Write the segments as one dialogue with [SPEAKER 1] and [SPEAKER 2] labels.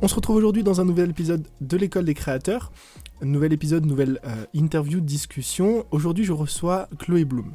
[SPEAKER 1] On se retrouve aujourd'hui dans un nouvel épisode de l'école des créateurs. Nouvel épisode, nouvelle euh, interview, discussion. Aujourd'hui, je reçois Chloé Bloom.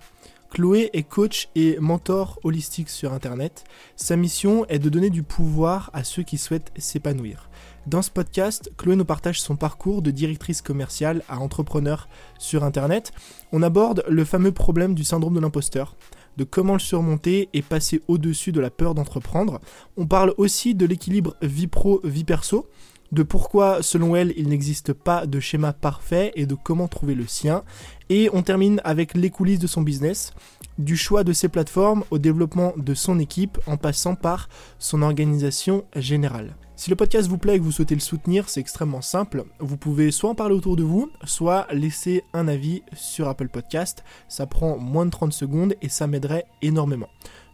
[SPEAKER 1] Chloé est coach et mentor holistique sur Internet. Sa mission est de donner du pouvoir à ceux qui souhaitent s'épanouir. Dans ce podcast, Chloé nous partage son parcours de directrice commerciale à entrepreneur sur Internet. On aborde le fameux problème du syndrome de l'imposteur, de comment le surmonter et passer au-dessus de la peur d'entreprendre. On parle aussi de l'équilibre vie pro-vie perso, de pourquoi, selon elle, il n'existe pas de schéma parfait et de comment trouver le sien. Et on termine avec les coulisses de son business, du choix de ses plateformes au développement de son équipe en passant par son organisation générale. Si le podcast vous plaît et que vous souhaitez le soutenir, c'est extrêmement simple. Vous pouvez soit en parler autour de vous, soit laisser un avis sur Apple Podcast. Ça prend moins de 30 secondes et ça m'aiderait énormément.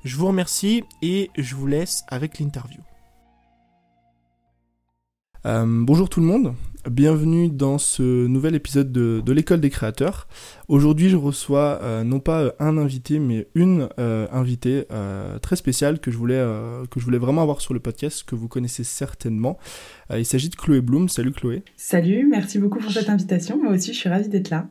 [SPEAKER 1] Je vous remercie et je vous laisse avec l'interview. Euh, bonjour tout le monde, bienvenue dans ce nouvel épisode de, l'école des créateurs. Aujourd'hui je reçois euh, non pas un invité mais une euh, invitée très spéciale que je, voulais, que je voulais vraiment avoir sur le podcast, que vous connaissez certainement. il s'agit de Chloé Bloom. Salut Chloé.
[SPEAKER 2] Salut, merci beaucoup pour cette invitation. Moi aussi je suis ravie d'être là.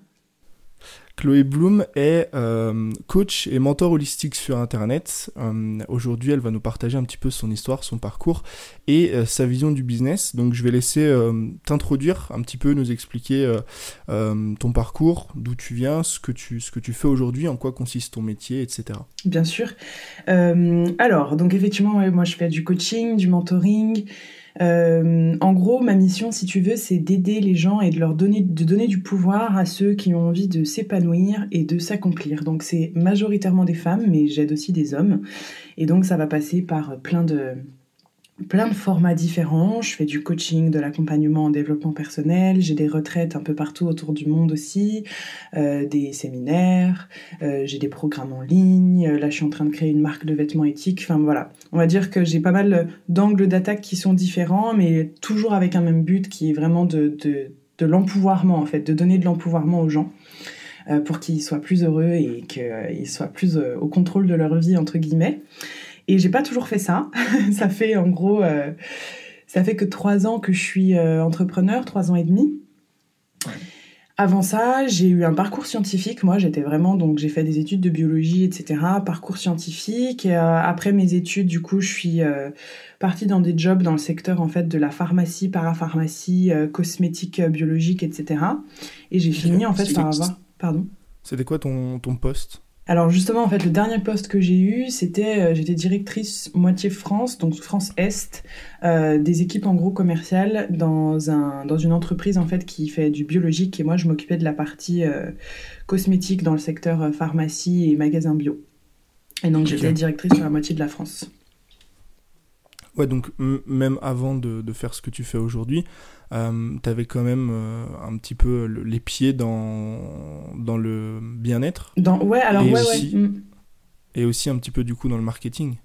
[SPEAKER 1] Chloé Bloom est euh, coach et mentor holistique sur Internet. Euh, aujourd'hui, elle va nous partager un petit peu son histoire, son parcours et euh, sa vision du business. Donc, je vais laisser t'introduire un petit peu, nous expliquer ton parcours, d'où tu viens, ce que tu, ce que tu fais aujourd'hui, en quoi consiste ton métier, etc.
[SPEAKER 2] Bien sûr. alors, donc effectivement, moi, je fais du coaching, du mentoring. Euh, en gros, ma mission, si tu veux, c'est d'aider les gens et de leur donner, de donner du pouvoir à ceux qui ont envie de s'épanouir et de s'accomplir. Donc c'est majoritairement des femmes, mais j'aide aussi des hommes. Et donc ça va passer par plein de, plein de formats différents. Je fais du coaching, de l'accompagnement en développement personnel. J'ai des retraites un peu partout autour du monde aussi, euh, des séminaires. Euh, j'ai des programmes en ligne. Là, je suis en train de créer une marque de vêtements éthiques. Enfin voilà, on va dire que j'ai pas mal d'angles d'attaque qui sont différents, mais toujours avec un même but qui est vraiment de, de, de l'empouvoirment en fait, de donner de l'empouvoirment aux gens euh, pour qu'ils soient plus heureux et qu'ils soient plus au contrôle de leur vie entre guillemets. Et j'ai pas toujours fait ça. ça fait en gros, euh, ça fait que trois ans que je suis euh, entrepreneur, trois ans et demi. Avant ça, j'ai eu un parcours scientifique. Moi, j'étais vraiment donc j'ai fait des études de biologie, etc. Parcours scientifique. Et, euh, après mes études, du coup, je suis partie dans des jobs dans le secteur en fait de la pharmacie, parapharmacie, cosmétique, biologique, etc. Et j'ai fini en fait par avoir. Pardon?
[SPEAKER 1] C'était quoi ton ton poste?
[SPEAKER 2] Alors justement, en fait, le dernier poste que j'ai eu, c'était euh, j'étais directrice moitié France, donc France Est, euh, des équipes en gros commerciales dans un dans une entreprise en fait qui fait du biologique et moi je m'occupais de la partie euh, cosmétique dans le secteur pharmacie et magasin bio. Et donc j'étais directrice sur la moitié de la France.
[SPEAKER 1] Ouais, donc même avant de, de, faire ce que tu fais aujourd'hui, euh, tu avais quand même euh, un petit peu les pieds dans, dans le bien-être.
[SPEAKER 2] Dans... Ouais, alors et ouais, aussi, ouais. Mm.
[SPEAKER 1] Et aussi un petit peu du coup dans le marketing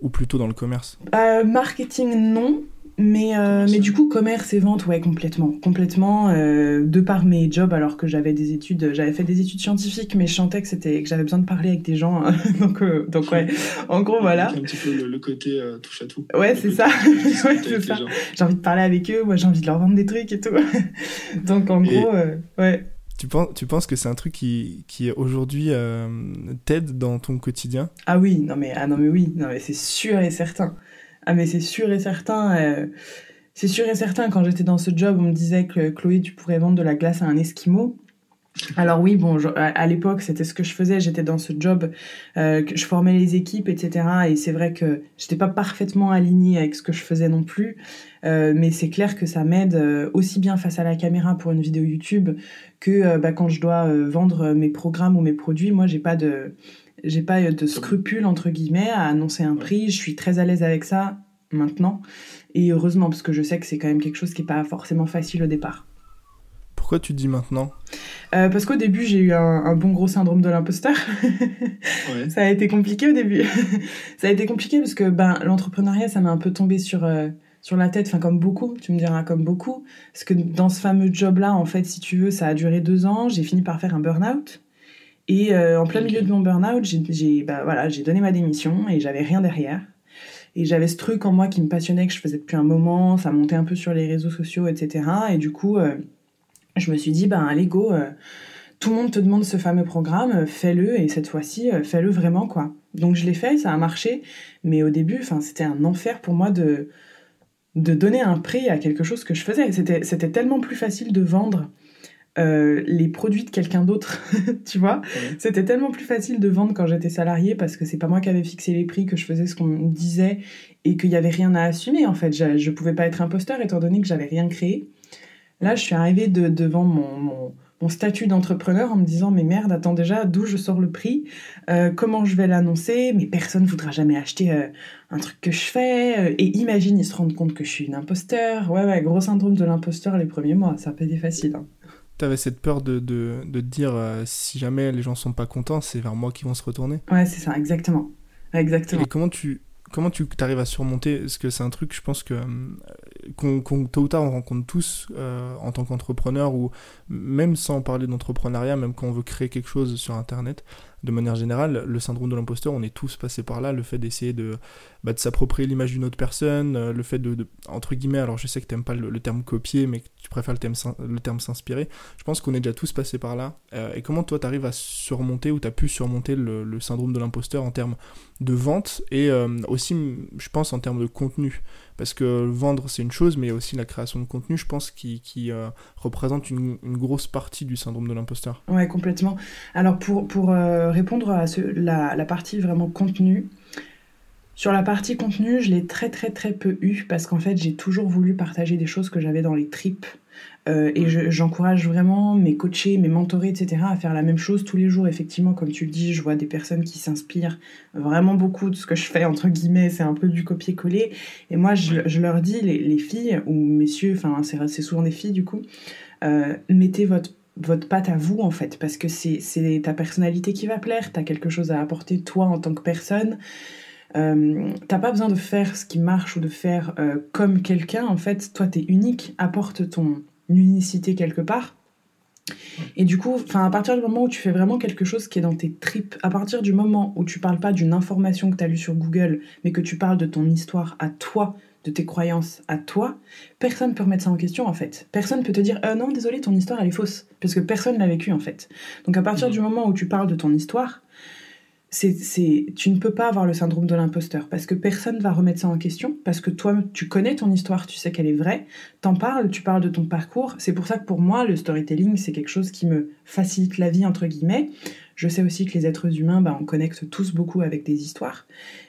[SPEAKER 1] Ou plutôt dans le commerce
[SPEAKER 2] euh, Marketing, non. Mais, euh, mais du coup, commerce et vente, ouais, complètement. Complètement, euh, de par mes jobs, alors que j'avais des études, j'avais fait des études scientifiques, mais je sentais que, c'était, que j'avais besoin de parler avec des gens. Hein. donc, euh, donc, ouais, en gros, voilà.
[SPEAKER 3] Un petit peu le, côté touche à tout.
[SPEAKER 2] Ouais, c'est ça. ouais, c'est ça. J'ai envie de parler avec eux, moi j'ai envie de leur vendre des trucs et tout. donc, en gros, ouais.
[SPEAKER 1] Tu penses, tu penses que c'est un truc qui, qui aujourd'hui t'aide dans ton quotidien?
[SPEAKER 2] Ah oui, non mais, ah non mais oui, non mais c'est sûr et certain. Ah mais c'est sûr et certain. Euh, c'est sûr et certain, quand j'étais dans ce job, on me disait que Chloé, tu pourrais vendre de la glace à un Esquimau. Alors oui, bon, à, l'époque, c'était ce que je faisais. J'étais dans ce job, euh, je formais les équipes, etc. Et c'est vrai que j'étais pas parfaitement alignée avec ce que je faisais non plus. Euh, mais c'est clair que ça m'aide aussi bien face à la caméra pour une vidéo YouTube que bah, quand je dois vendre mes programmes ou mes produits. Moi, j'ai pas de j'ai pas de scrupules entre guillemets à annoncer un prix. Je suis très à l'aise avec ça maintenant et heureusement parce que je sais que c'est quand même quelque chose qui est pas forcément facile au départ.
[SPEAKER 1] Pourquoi tu dis maintenant?
[SPEAKER 2] Euh, Parce qu'au début j'ai eu un, bon gros syndrome de l'imposteur. ça a été compliqué au début. ça a été compliqué parce que ben l'entrepreneuriat ça m'a un peu tombé sur euh, sur la tête, enfin comme beaucoup, tu me diras comme beaucoup, parce que dans ce fameux job là en fait si tu veux ça a duré deux ans, j'ai fini par faire un burn-out. Et euh, en plein milieu de mon burn-out, j'ai bah, voilà, donné ma démission et j'avais rien derrière. Et j'avais ce truc en moi qui me passionnait, que je faisais depuis un moment, ça montait un peu sur les réseaux sociaux, etc. Et du coup, euh, je me suis dit, ben allez, go, euh, tout le monde te demande ce fameux programme, fais-le, et cette fois-ci, fais-le vraiment, quoi. Donc je l'ai fait, ça a marché, mais au début, c'était un enfer pour moi de, de donner un prix à quelque chose que je faisais. C'était tellement plus facile de vendre euh, les produits de quelqu'un d'autre, tu vois. C'était tellement plus facile de vendre quand j'étais salariée parce que c'est pas moi qui avais fixé les prix, que je faisais ce qu'on me disait et qu'il y avait rien à assumer en fait. Je, je pouvais pas être imposteur étant donné que j'avais rien créé. Là, je suis arrivée devant mon, mon, statut d'entrepreneur en me disant mais merde, attends déjà d'où je sors le prix, euh, comment je vais l'annoncer, mais personne voudra jamais acheter euh, un truc que je fais. et imagine ils se rendent compte que je suis une imposteur. Ouais ouais, gros syndrome de l'imposteur les premiers mois, ça pas été facile. Hein
[SPEAKER 1] avais cette peur de, de, de te dire euh, si jamais les gens sont pas contents, c'est vers moi qu'ils vont se retourner.
[SPEAKER 2] Ouais, c'est ça, exactement. Exactement.
[SPEAKER 1] Et comment tu comment tu arrives à surmonter? Parce que c'est un truc, je pense que euh, qu'on, tôt ou tard on rencontre tous euh, en tant qu'entrepreneur ou même sans parler d'entrepreneuriat, même quand on veut créer quelque chose sur Internet, de manière générale, le syndrome de l'imposteur, on est tous passés par là, le fait d'essayer de, bah, s'approprier l'image d'une autre personne, euh, le fait de, entre guillemets, alors je sais que tu n'aimes pas le, terme copier, mais que tu préfères le terme, s'inspirer, je pense qu'on est déjà tous passés par là. Euh, et comment toi, tu arrives à surmonter ou tu as pu surmonter le, syndrome de l'imposteur en termes de vente et euh, aussi, je pense, en termes de contenu? Parce que vendre c'est une chose, mais aussi la création de contenu, je pense, qui, qui représente une, grosse partie du syndrome de l'imposteur.
[SPEAKER 2] Ouais, complètement. Alors pour, pour répondre à la, la, partie vraiment contenu, sur la partie contenu, je l'ai très très très peu eu parce qu'en fait j'ai toujours voulu partager des choses que j'avais dans les tripes euh, et j'encourage vraiment mes coachés, mes mentorés, etc. à faire la même chose tous les jours. Effectivement, comme tu le dis, je vois des personnes qui s'inspirent vraiment beaucoup de ce que je fais, entre guillemets, c'est un peu du copier-coller. Et moi, je, leur dis, les, filles, ou messieurs, enfin c'est souvent des filles du coup, euh, mettez votre votre patte à vous en fait parce que c'est ta personnalité qui va plaire, tu as quelque chose à apporter toi en tant que personne. Euh, t'as pas besoin de faire ce qui marche ou de faire euh, comme quelqu'un. En fait, toi, t'es unique. Apporte ton unicité quelque part. Et du coup, à partir du moment où tu fais vraiment quelque chose qui est dans tes tripes, à partir du moment où tu parles pas d'une information que tu as lue sur Google, mais que tu parles de ton histoire à toi, de tes croyances à toi, personne peut remettre ça en question en fait. Personne peut te dire euh, non, désolé, ton histoire elle est fausse, parce que personne l'a vécu en fait. Donc à partir mmh. du moment où tu parles de ton histoire, c'est, tu ne peux pas avoir le syndrome de l'imposteur parce que personne va remettre ça en question parce que toi tu connais ton histoire, tu sais qu'elle est vraie, t'en parles, tu parles de ton parcours. C'est pour ça que pour moi le storytelling c'est quelque chose qui me facilite la vie entre guillemets. Je sais aussi que les êtres humains, bah, on connecte tous beaucoup avec des histoires,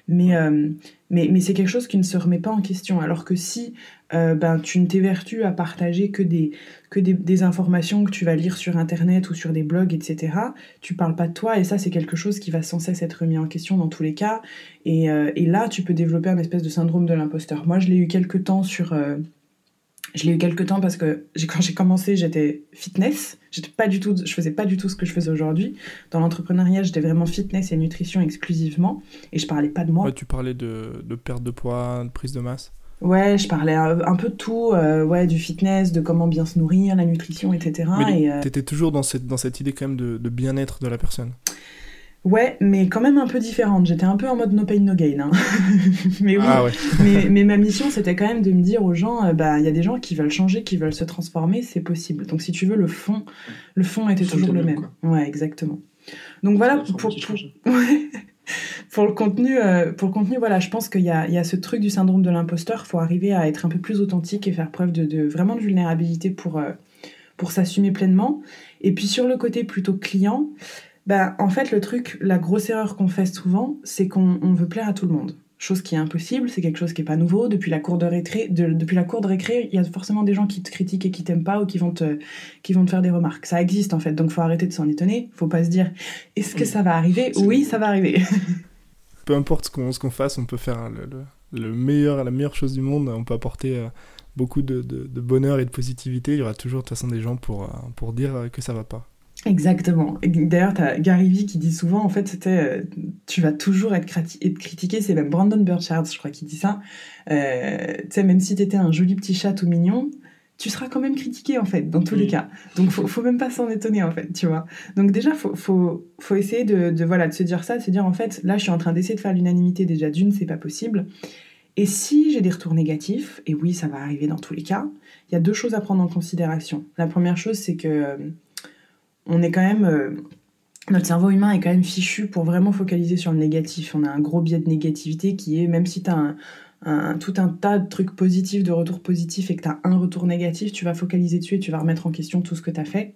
[SPEAKER 2] mais, euh, mais, mais c'est quelque chose qui ne se remet pas en question. Alors que si euh, ben, tu ne t'évertues à partager que, des, que des, informations que tu vas lire sur Internet ou sur des blogs, etc., tu parles pas de toi, et ça c'est quelque chose qui va sans cesse être remis en question dans tous les cas. Et, euh, et là, tu peux développer un espèce de syndrome de l'imposteur. Moi, je l'ai eu quelques temps sur je l'ai eu quelques temps parce que quand j'ai commencé, j'étais fitness. J'étais pas du tout, je faisais pas du tout ce que je fais aujourd'hui. Dans l'entrepreneuriat, j'étais vraiment fitness et nutrition exclusivement. Et je parlais pas de moi.
[SPEAKER 1] Ouais, tu parlais de, de, perte de poids, de prise de masse.
[SPEAKER 2] Ouais, je parlais un, peu de tout, euh, ouais, du fitness, de comment bien se nourrir, la nutrition, etc.
[SPEAKER 1] Mais et, euh, t'étais toujours dans cette, dans cette idée quand même de, de bien-être de la personne.
[SPEAKER 2] Ouais, mais quand même un peu différente. J'étais un peu en mode no pain no gain. Hein. mais oui. Ah mais, ma mission, c'était quand même de me dire aux gens, euh, bah, il y a des gens qui veulent changer, qui veulent se transformer, c'est possible. Donc si tu veux, le fond, le fond était toujours le même. Ouais, exactement. Donc voilà pour, pour, pour, le contenu, euh, pour le contenu, voilà, je pense qu'il y a, y a ce truc du syndrome de l'imposteur. Il faut arriver à être un peu plus authentique et faire preuve de, de vraiment de vulnérabilité pour euh, pour s'assumer pleinement. Et puis sur le côté plutôt client. Ben, en fait, le truc, la grosse erreur qu'on fait souvent, c'est qu'on veut plaire à tout le monde. Chose qui est impossible, c'est quelque chose qui est pas nouveau. Depuis la cour de récré, depuis la cour de récré, il y a forcément des gens qui te critiquent et qui t'aiment pas ou qui vont te, qui vont te faire des remarques. Ça existe en fait, donc faut arrêter de s'en étonner. Faut pas se dire, est-ce que ça va arriver? Oui, ça va arriver.
[SPEAKER 1] Peu importe ce qu'on fasse, on peut faire le, le, meilleur, la meilleure chose du monde. On peut apporter euh, beaucoup de, de, de, bonheur et de positivité. Il y aura toujours de toute façon des gens pour, euh, pour dire que ça va pas.
[SPEAKER 2] Exactement. D'ailleurs, tu as Gary Vee qui dit souvent, en fait, c'était euh, tu vas toujours être, critiqué. C'est même Brandon Burchard, je crois, qui dit ça. Euh, tu sais, même si tu étais un joli petit chat tout mignon, tu seras quand même critiqué, en fait, dans tous les cas. Donc, faut, faut même pas s'en étonner, en fait, tu vois. Donc, déjà, faut, faut, faut essayer de, de, voilà, de se dire ça, de se dire, en fait, là, je suis en train d'essayer de faire l'unanimité. Déjà, d'une, c'est pas possible. Et si j'ai des retours négatifs, et oui, ça va arriver dans tous les cas, il y a deux choses à prendre en considération. La première chose, c'est que euh, on est quand même. Euh, notre cerveau humain est quand même fichu pour vraiment focaliser sur le négatif. On a un gros biais de négativité qui est, même si tu as un, tout un tas de trucs positifs, de retours positifs et que tu as un retour négatif, tu vas focaliser dessus et tu vas remettre en question tout ce que tu as fait.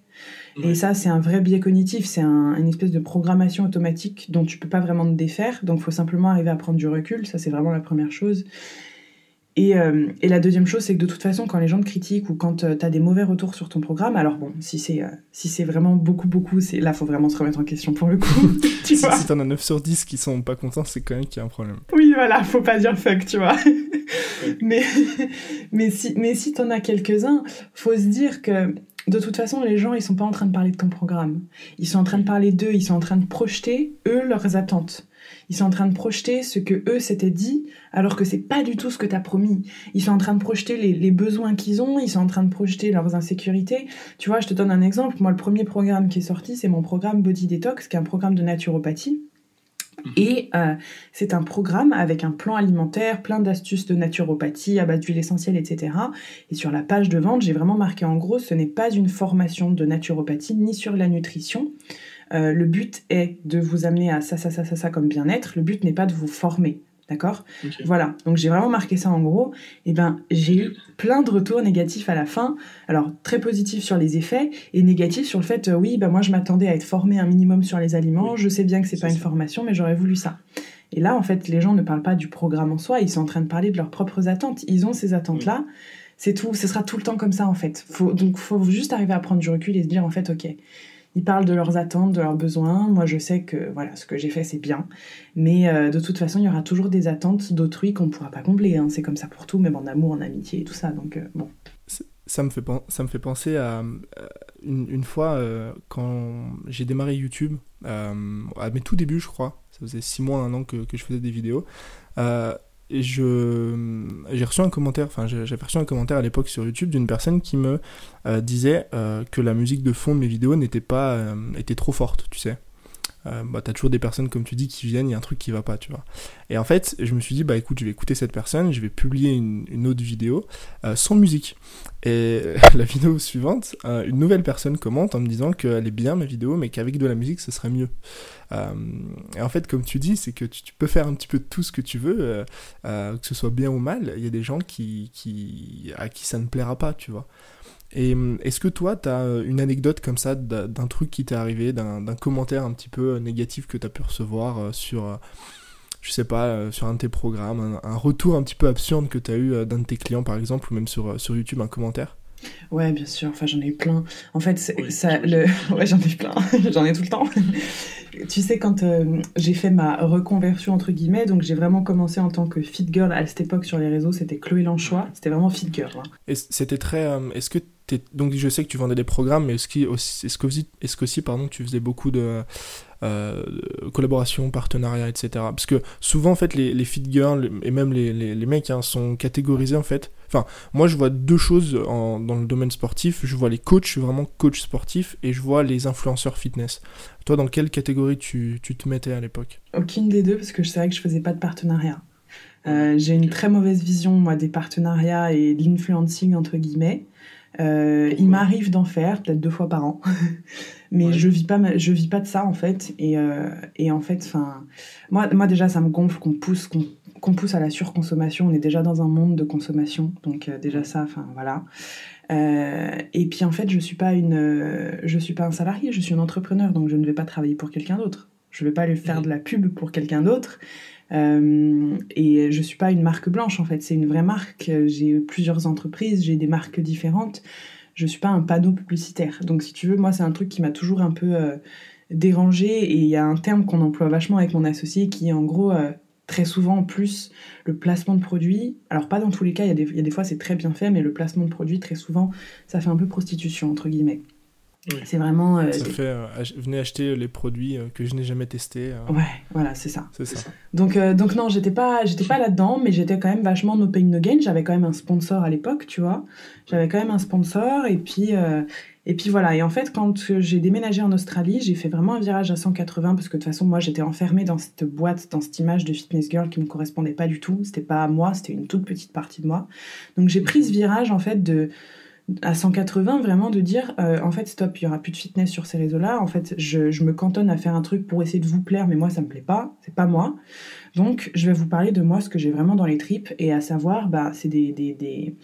[SPEAKER 2] Et ça, c'est un vrai biais cognitif, c'est une espèce de programmation automatique dont tu peux pas vraiment te défaire. Donc, il faut simplement arriver à prendre du recul. Ça, c'est vraiment la première chose. Euh, et, la deuxième chose, c'est que de toute façon, quand les gens te critiquent ou quand euh, tu as des mauvais retours sur ton programme, alors bon, si c'est euh, si c'est vraiment beaucoup, beaucoup, c'est là, faut vraiment se remettre en question pour le coup.
[SPEAKER 1] tu si, si t'en as 9 sur 10 qui sont pas contents, c'est quand même qu'il y a un problème.
[SPEAKER 2] Oui, voilà, faut pas dire fuck, tu vois. mais, mais si, mais si t'en as quelques-uns, faut se dire que de toute façon, les gens, ils sont pas en train de parler de ton programme. Ils sont en train de parler d'eux, ils sont en train de projeter, eux, leurs attentes. Ils sont en train de projeter ce que eux s'étaient dit, alors que c'est pas du tout ce que tu as promis. Ils sont en train de projeter les, besoins qu'ils ont, ils sont en train de projeter leurs insécurités. Tu vois, je te donne un exemple. Moi, le premier programme qui est sorti, c'est mon programme Body Detox, qui est un programme de naturopathie. Et euh, c'est un programme avec un plan alimentaire, plein d'astuces de naturopathie à base d'huile essentielle, etc. Et sur la page de vente, j'ai vraiment marqué en gros, ce n'est pas une formation de naturopathie ni sur la nutrition. Euh, le but est de vous amener à ça, ça, ça, ça, ça comme bien-être. Le but n'est pas de vous former. D'accord Voilà. Donc j'ai vraiment marqué ça en gros. Et eh ben j'ai eu plein de retours négatifs à la fin. Alors très positifs sur les effets et négatifs sur le fait euh, oui, ben moi je m'attendais à être formé un minimum sur les aliments. Je sais bien que c'est pas une formation, mais j'aurais voulu ça. Et là en fait les gens ne parlent pas du programme en soi. Ils sont en train de parler de leurs propres attentes. Ils ont ces attentes là. C'est tout. Ce sera tout le temps comme ça en fait. Faut, donc faut juste arriver à prendre du recul et se dire en fait ok ils parlent de leurs attentes, de leurs besoins. Moi, je sais que voilà, ce que j'ai fait, c'est bien. Mais euh, de toute façon, il y aura toujours des attentes d'autrui qu'on ne pourra pas combler. Hein. C'est comme ça pour tout, même en amour, en amitié et tout ça. Donc, euh, bon.
[SPEAKER 1] Ça me, fait, ça me fait penser à euh, une, fois quand j'ai démarré YouTube, à mes tout débuts, je crois. Ça faisait six mois, un an que, que je faisais des vidéos et je j'ai reçu un commentaire, enfin j'avais reçu un commentaire à l'époque sur YouTube d'une personne qui me euh, disait euh, que la musique de fond de mes vidéos n'était pas euh, était trop forte, tu sais. Euh, bah, t'as toujours des personnes, comme tu dis, qui viennent, il y a un truc qui va pas, tu vois. Et en fait, je me suis dit, bah écoute, je vais écouter cette personne, je vais publier une, autre vidéo euh, sans musique. Et la vidéo suivante, euh, une nouvelle personne commente en me disant qu'elle est bien ma vidéo, mais qu'avec de la musique, ce serait mieux. et en fait, comme tu dis, c'est que tu, peux faire un petit peu tout ce que tu veux, que ce soit bien ou mal. Il y a des gens qui, qui, à qui ça ne plaira pas, tu vois. Et hum, est-ce que toi, tu as euh, une anecdote comme ça d'un truc qui t'est arrivé, d'un commentaire un petit peu euh, négatif que tu as pu recevoir euh, sur, je sais pas, sur un de tes programmes, un, retour un petit peu absurde que tu as eu d'un de tes clients par exemple, ou même sur, sur YouTube, un commentaire?
[SPEAKER 2] Ouais, bien sûr. Enfin, j'en ai eu plein. En fait, ça, le... ouais, j'en ai eu plein. j'en ai tout le temps. tu sais, quand j'ai fait ma reconversion entre guillemets, donc j'ai vraiment commencé en tant que fit girl à cette époque sur les réseaux. C'était Chloé Lanchois. C'était vraiment fit girl. Hein.
[SPEAKER 1] Et c'était très. Est-ce que donc je sais que tu vendais des programmes, mais est-ce qu'aussi, est-ce qu'aussi, pardon, tu faisais beaucoup de, euh, collaborations, partenariats, etc. Parce que souvent, en fait, les, les fit girls et même les, les, mecs hein, sont catégorisés, en fait. Enfin, moi, je vois deux choses dans le domaine sportif. Je vois les coachs, je suis vraiment coach sportif, et je vois les influenceurs fitness. Toi, dans quelle catégorie tu, tu te mettais à l'époque?
[SPEAKER 2] Aucune des deux, parce que je savais que je faisais pas de partenariat. Euh, j'ai une très mauvaise vision, moi, des partenariats et de l'influencing, entre guillemets. Euh, il m'arrive d'en faire peut-être deux fois par an, mais je vis pas je vis pas de ça en fait et, euh, et en fait enfin moi moi déjà ça me gonfle qu'on pousse qu'on pousse à la surconsommation on est déjà dans un monde de consommation donc euh, déjà ça enfin voilà et puis en fait je suis pas une je suis pas un salarié je suis un entrepreneur donc je ne vais pas travailler pour quelqu'un d'autre je vais pas aller faire de la pub pour quelqu'un d'autre euh, et je suis pas une marque blanche en fait, c'est une vraie marque. J'ai plusieurs entreprises, j'ai des marques différentes. Je suis pas un panneau publicitaire. Donc si tu veux, moi c'est un truc qui m'a toujours un peu euh, dérangé et il y a un terme qu'on emploie vachement avec mon associé qui est en gros euh, très souvent en plus le placement de produits. Alors pas dans tous les cas, il y, y, a des fois c'est très bien fait, mais le placement de produits très souvent ça fait un peu prostitution entre guillemets. C'est vraiment.
[SPEAKER 1] ça fait venez acheter les produits que je n'ai jamais testés.
[SPEAKER 2] Ouais, voilà, c'est ça.
[SPEAKER 1] C'est ça.
[SPEAKER 2] Donc, donc non, j'étais pas, j'étais pas là-dedans, mais j'étais quand même vachement no pain no gain. J'avais quand même un sponsor à l'époque, tu vois. J'avais quand même un sponsor et puis et puis voilà, et en fait, quand j'ai déménagé en Australie, j'ai fait vraiment un virage à 180 parce que de toute façon, moi, j'étais enfermée dans cette boîte, dans cette image de fitness girl qui me correspondait pas du tout. C'était pas moi, c'était une toute petite partie de moi. Donc j'ai pris ce virage en fait de à 180 vraiment de dire euh, en fait stop il y aura plus de fitness sur ces réseaux là en fait je, me cantonne à faire un truc pour essayer de vous plaire mais moi ça me plaît pas c'est pas moi donc je vais vous parler de moi ce que j'ai vraiment dans les tripes et à savoir bah c'est des, des, des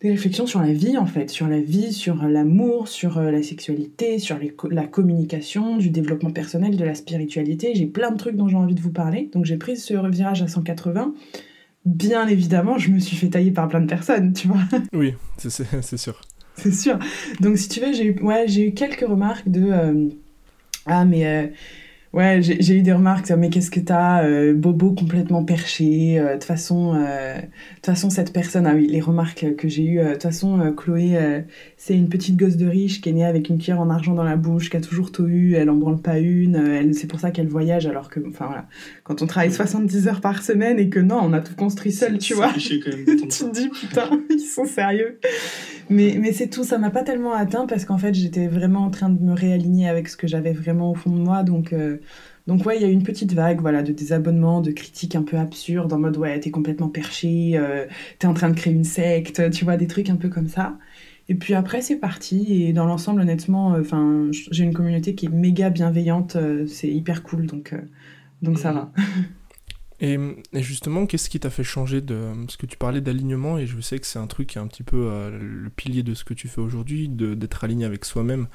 [SPEAKER 2] des réflexions sur la vie en fait, sur la vie, sur l'amour, sur euh, la sexualité, sur la communication, du développement personnel, de la spiritualité. J'ai plein de trucs dont j'ai envie de vous parler. Donc j'ai pris ce virage à 180. Bien évidemment, je me suis fait tailler par plein de personnes, tu vois.
[SPEAKER 1] Oui, c'est sûr.
[SPEAKER 2] C'est sûr. Donc si tu veux, j'ai eu, ouais, eu quelques remarques de... Euh, ah mais... Euh, Ouais, j'ai eu des remarques, mais qu'est-ce que t'as, euh, Bobo complètement perché. Euh, de toute façon, euh, façon, cette personne, ah oui, les remarques que j'ai eues. De toute façon, Chloé, c'est une petite gosse de riche qui est née avec une cuillère en argent dans la bouche, qui a toujours tout eu, elle en branle pas une. c'est pour ça qu'elle voyage, alors que, enfin voilà, quand on travaille 70 heures par semaine et que non, on a tout construit seul, tu vois. tu te dis putain, ils sont sérieux. Mais, mais c'est tout, ça m'a pas tellement atteint parce qu'en fait, j'étais vraiment en train de me réaligner avec ce que j'avais vraiment au fond de moi, donc. Donc ouais, il y a eu une petite vague voilà, de désabonnements, de critiques un peu absurdes, en mode ouais, t'es complètement perché, euh, t'es en train de créer une secte, tu vois, des trucs un peu comme ça. Et puis après, c'est parti. Et dans l'ensemble, honnêtement, euh, j'ai une communauté qui est méga bienveillante. Euh, c'est hyper cool, donc, donc ça va.
[SPEAKER 1] Et, justement, qu'est-ce qui t'a fait changer de... Parce que tu parlais d'alignement, et je sais que c'est un truc qui est un petit peu le pilier de ce que tu fais aujourd'hui, d'être aligné avec soi-même.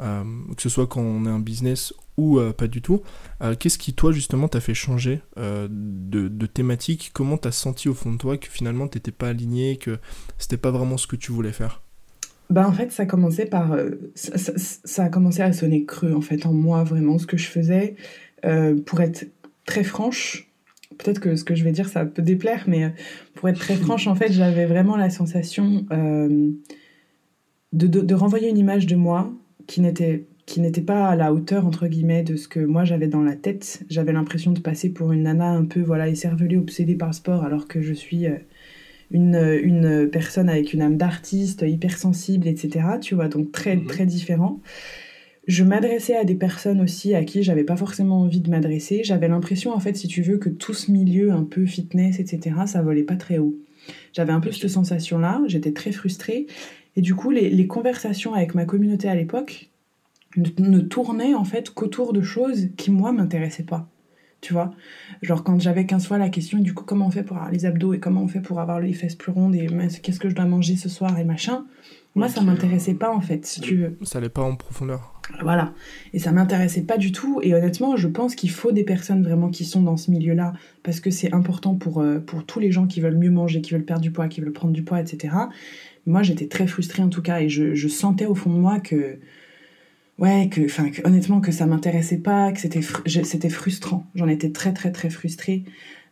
[SPEAKER 1] Euh, que ce soit quand on est un business ou euh, pas du tout. Euh, qu'est-ce qui, toi, justement, t'a fait changer de, thématique? Comment t'as senti au fond de toi que finalement t'étais pas aligné, que c'était pas vraiment ce que tu voulais faire?
[SPEAKER 2] Bah en fait ça a commencé par ça, a commencé à sonner creux en fait en moi vraiment ce que je faisais. Pour être très franche peut-être que ce que je vais dire ça peut déplaire mais pour être très franche en fait j'avais vraiment la sensation de, de, renvoyer une image de moi qui n'était qui n'était pas à la hauteur entre guillemets de ce que moi j'avais dans la tête. J'avais l'impression de passer pour une nana un peu voilà écervelée, obsédée par le sport, alors que je suis euh, une, une personne avec une âme d'artiste, hypersensible, etc. Tu vois, donc très mhm. très différent. Je m'adressais à des personnes aussi à qui j'avais pas forcément envie de m'adresser. J'avais l'impression en fait, si tu veux, que tout ce milieu un peu fitness, etc. Ça volait pas très haut. J'avais un peu cette sensation-là. J'étais très frustrée. Et du coup, les, conversations avec ma communauté à l'époque ne, tournaient en fait qu'autour de choses qui, moi, m'intéressaient pas. Tu vois? Genre, quand j'avais 15 fois la question, du coup, comment on fait pour avoir les abdos et comment on fait pour avoir les fesses plus rondes et qu'est-ce que je dois manger ce soir et machin, moi, ça m'intéressait pas en fait, si tu veux.
[SPEAKER 1] Ça allait pas en profondeur.
[SPEAKER 2] Voilà. Et ça m'intéressait pas du tout. Et honnêtement, je pense qu'il faut des personnes vraiment qui sont dans ce milieu-là parce que c'est important pour, euh, pour tous les gens qui veulent mieux manger, qui veulent perdre du poids, qui veulent prendre du poids, etc moi j'étais très frustrée en tout cas et je, sentais au fond de moi que ouais que enfin honnêtement que ça m'intéressait pas que c'était c'était frustrant. J'en étais très très très frustrée.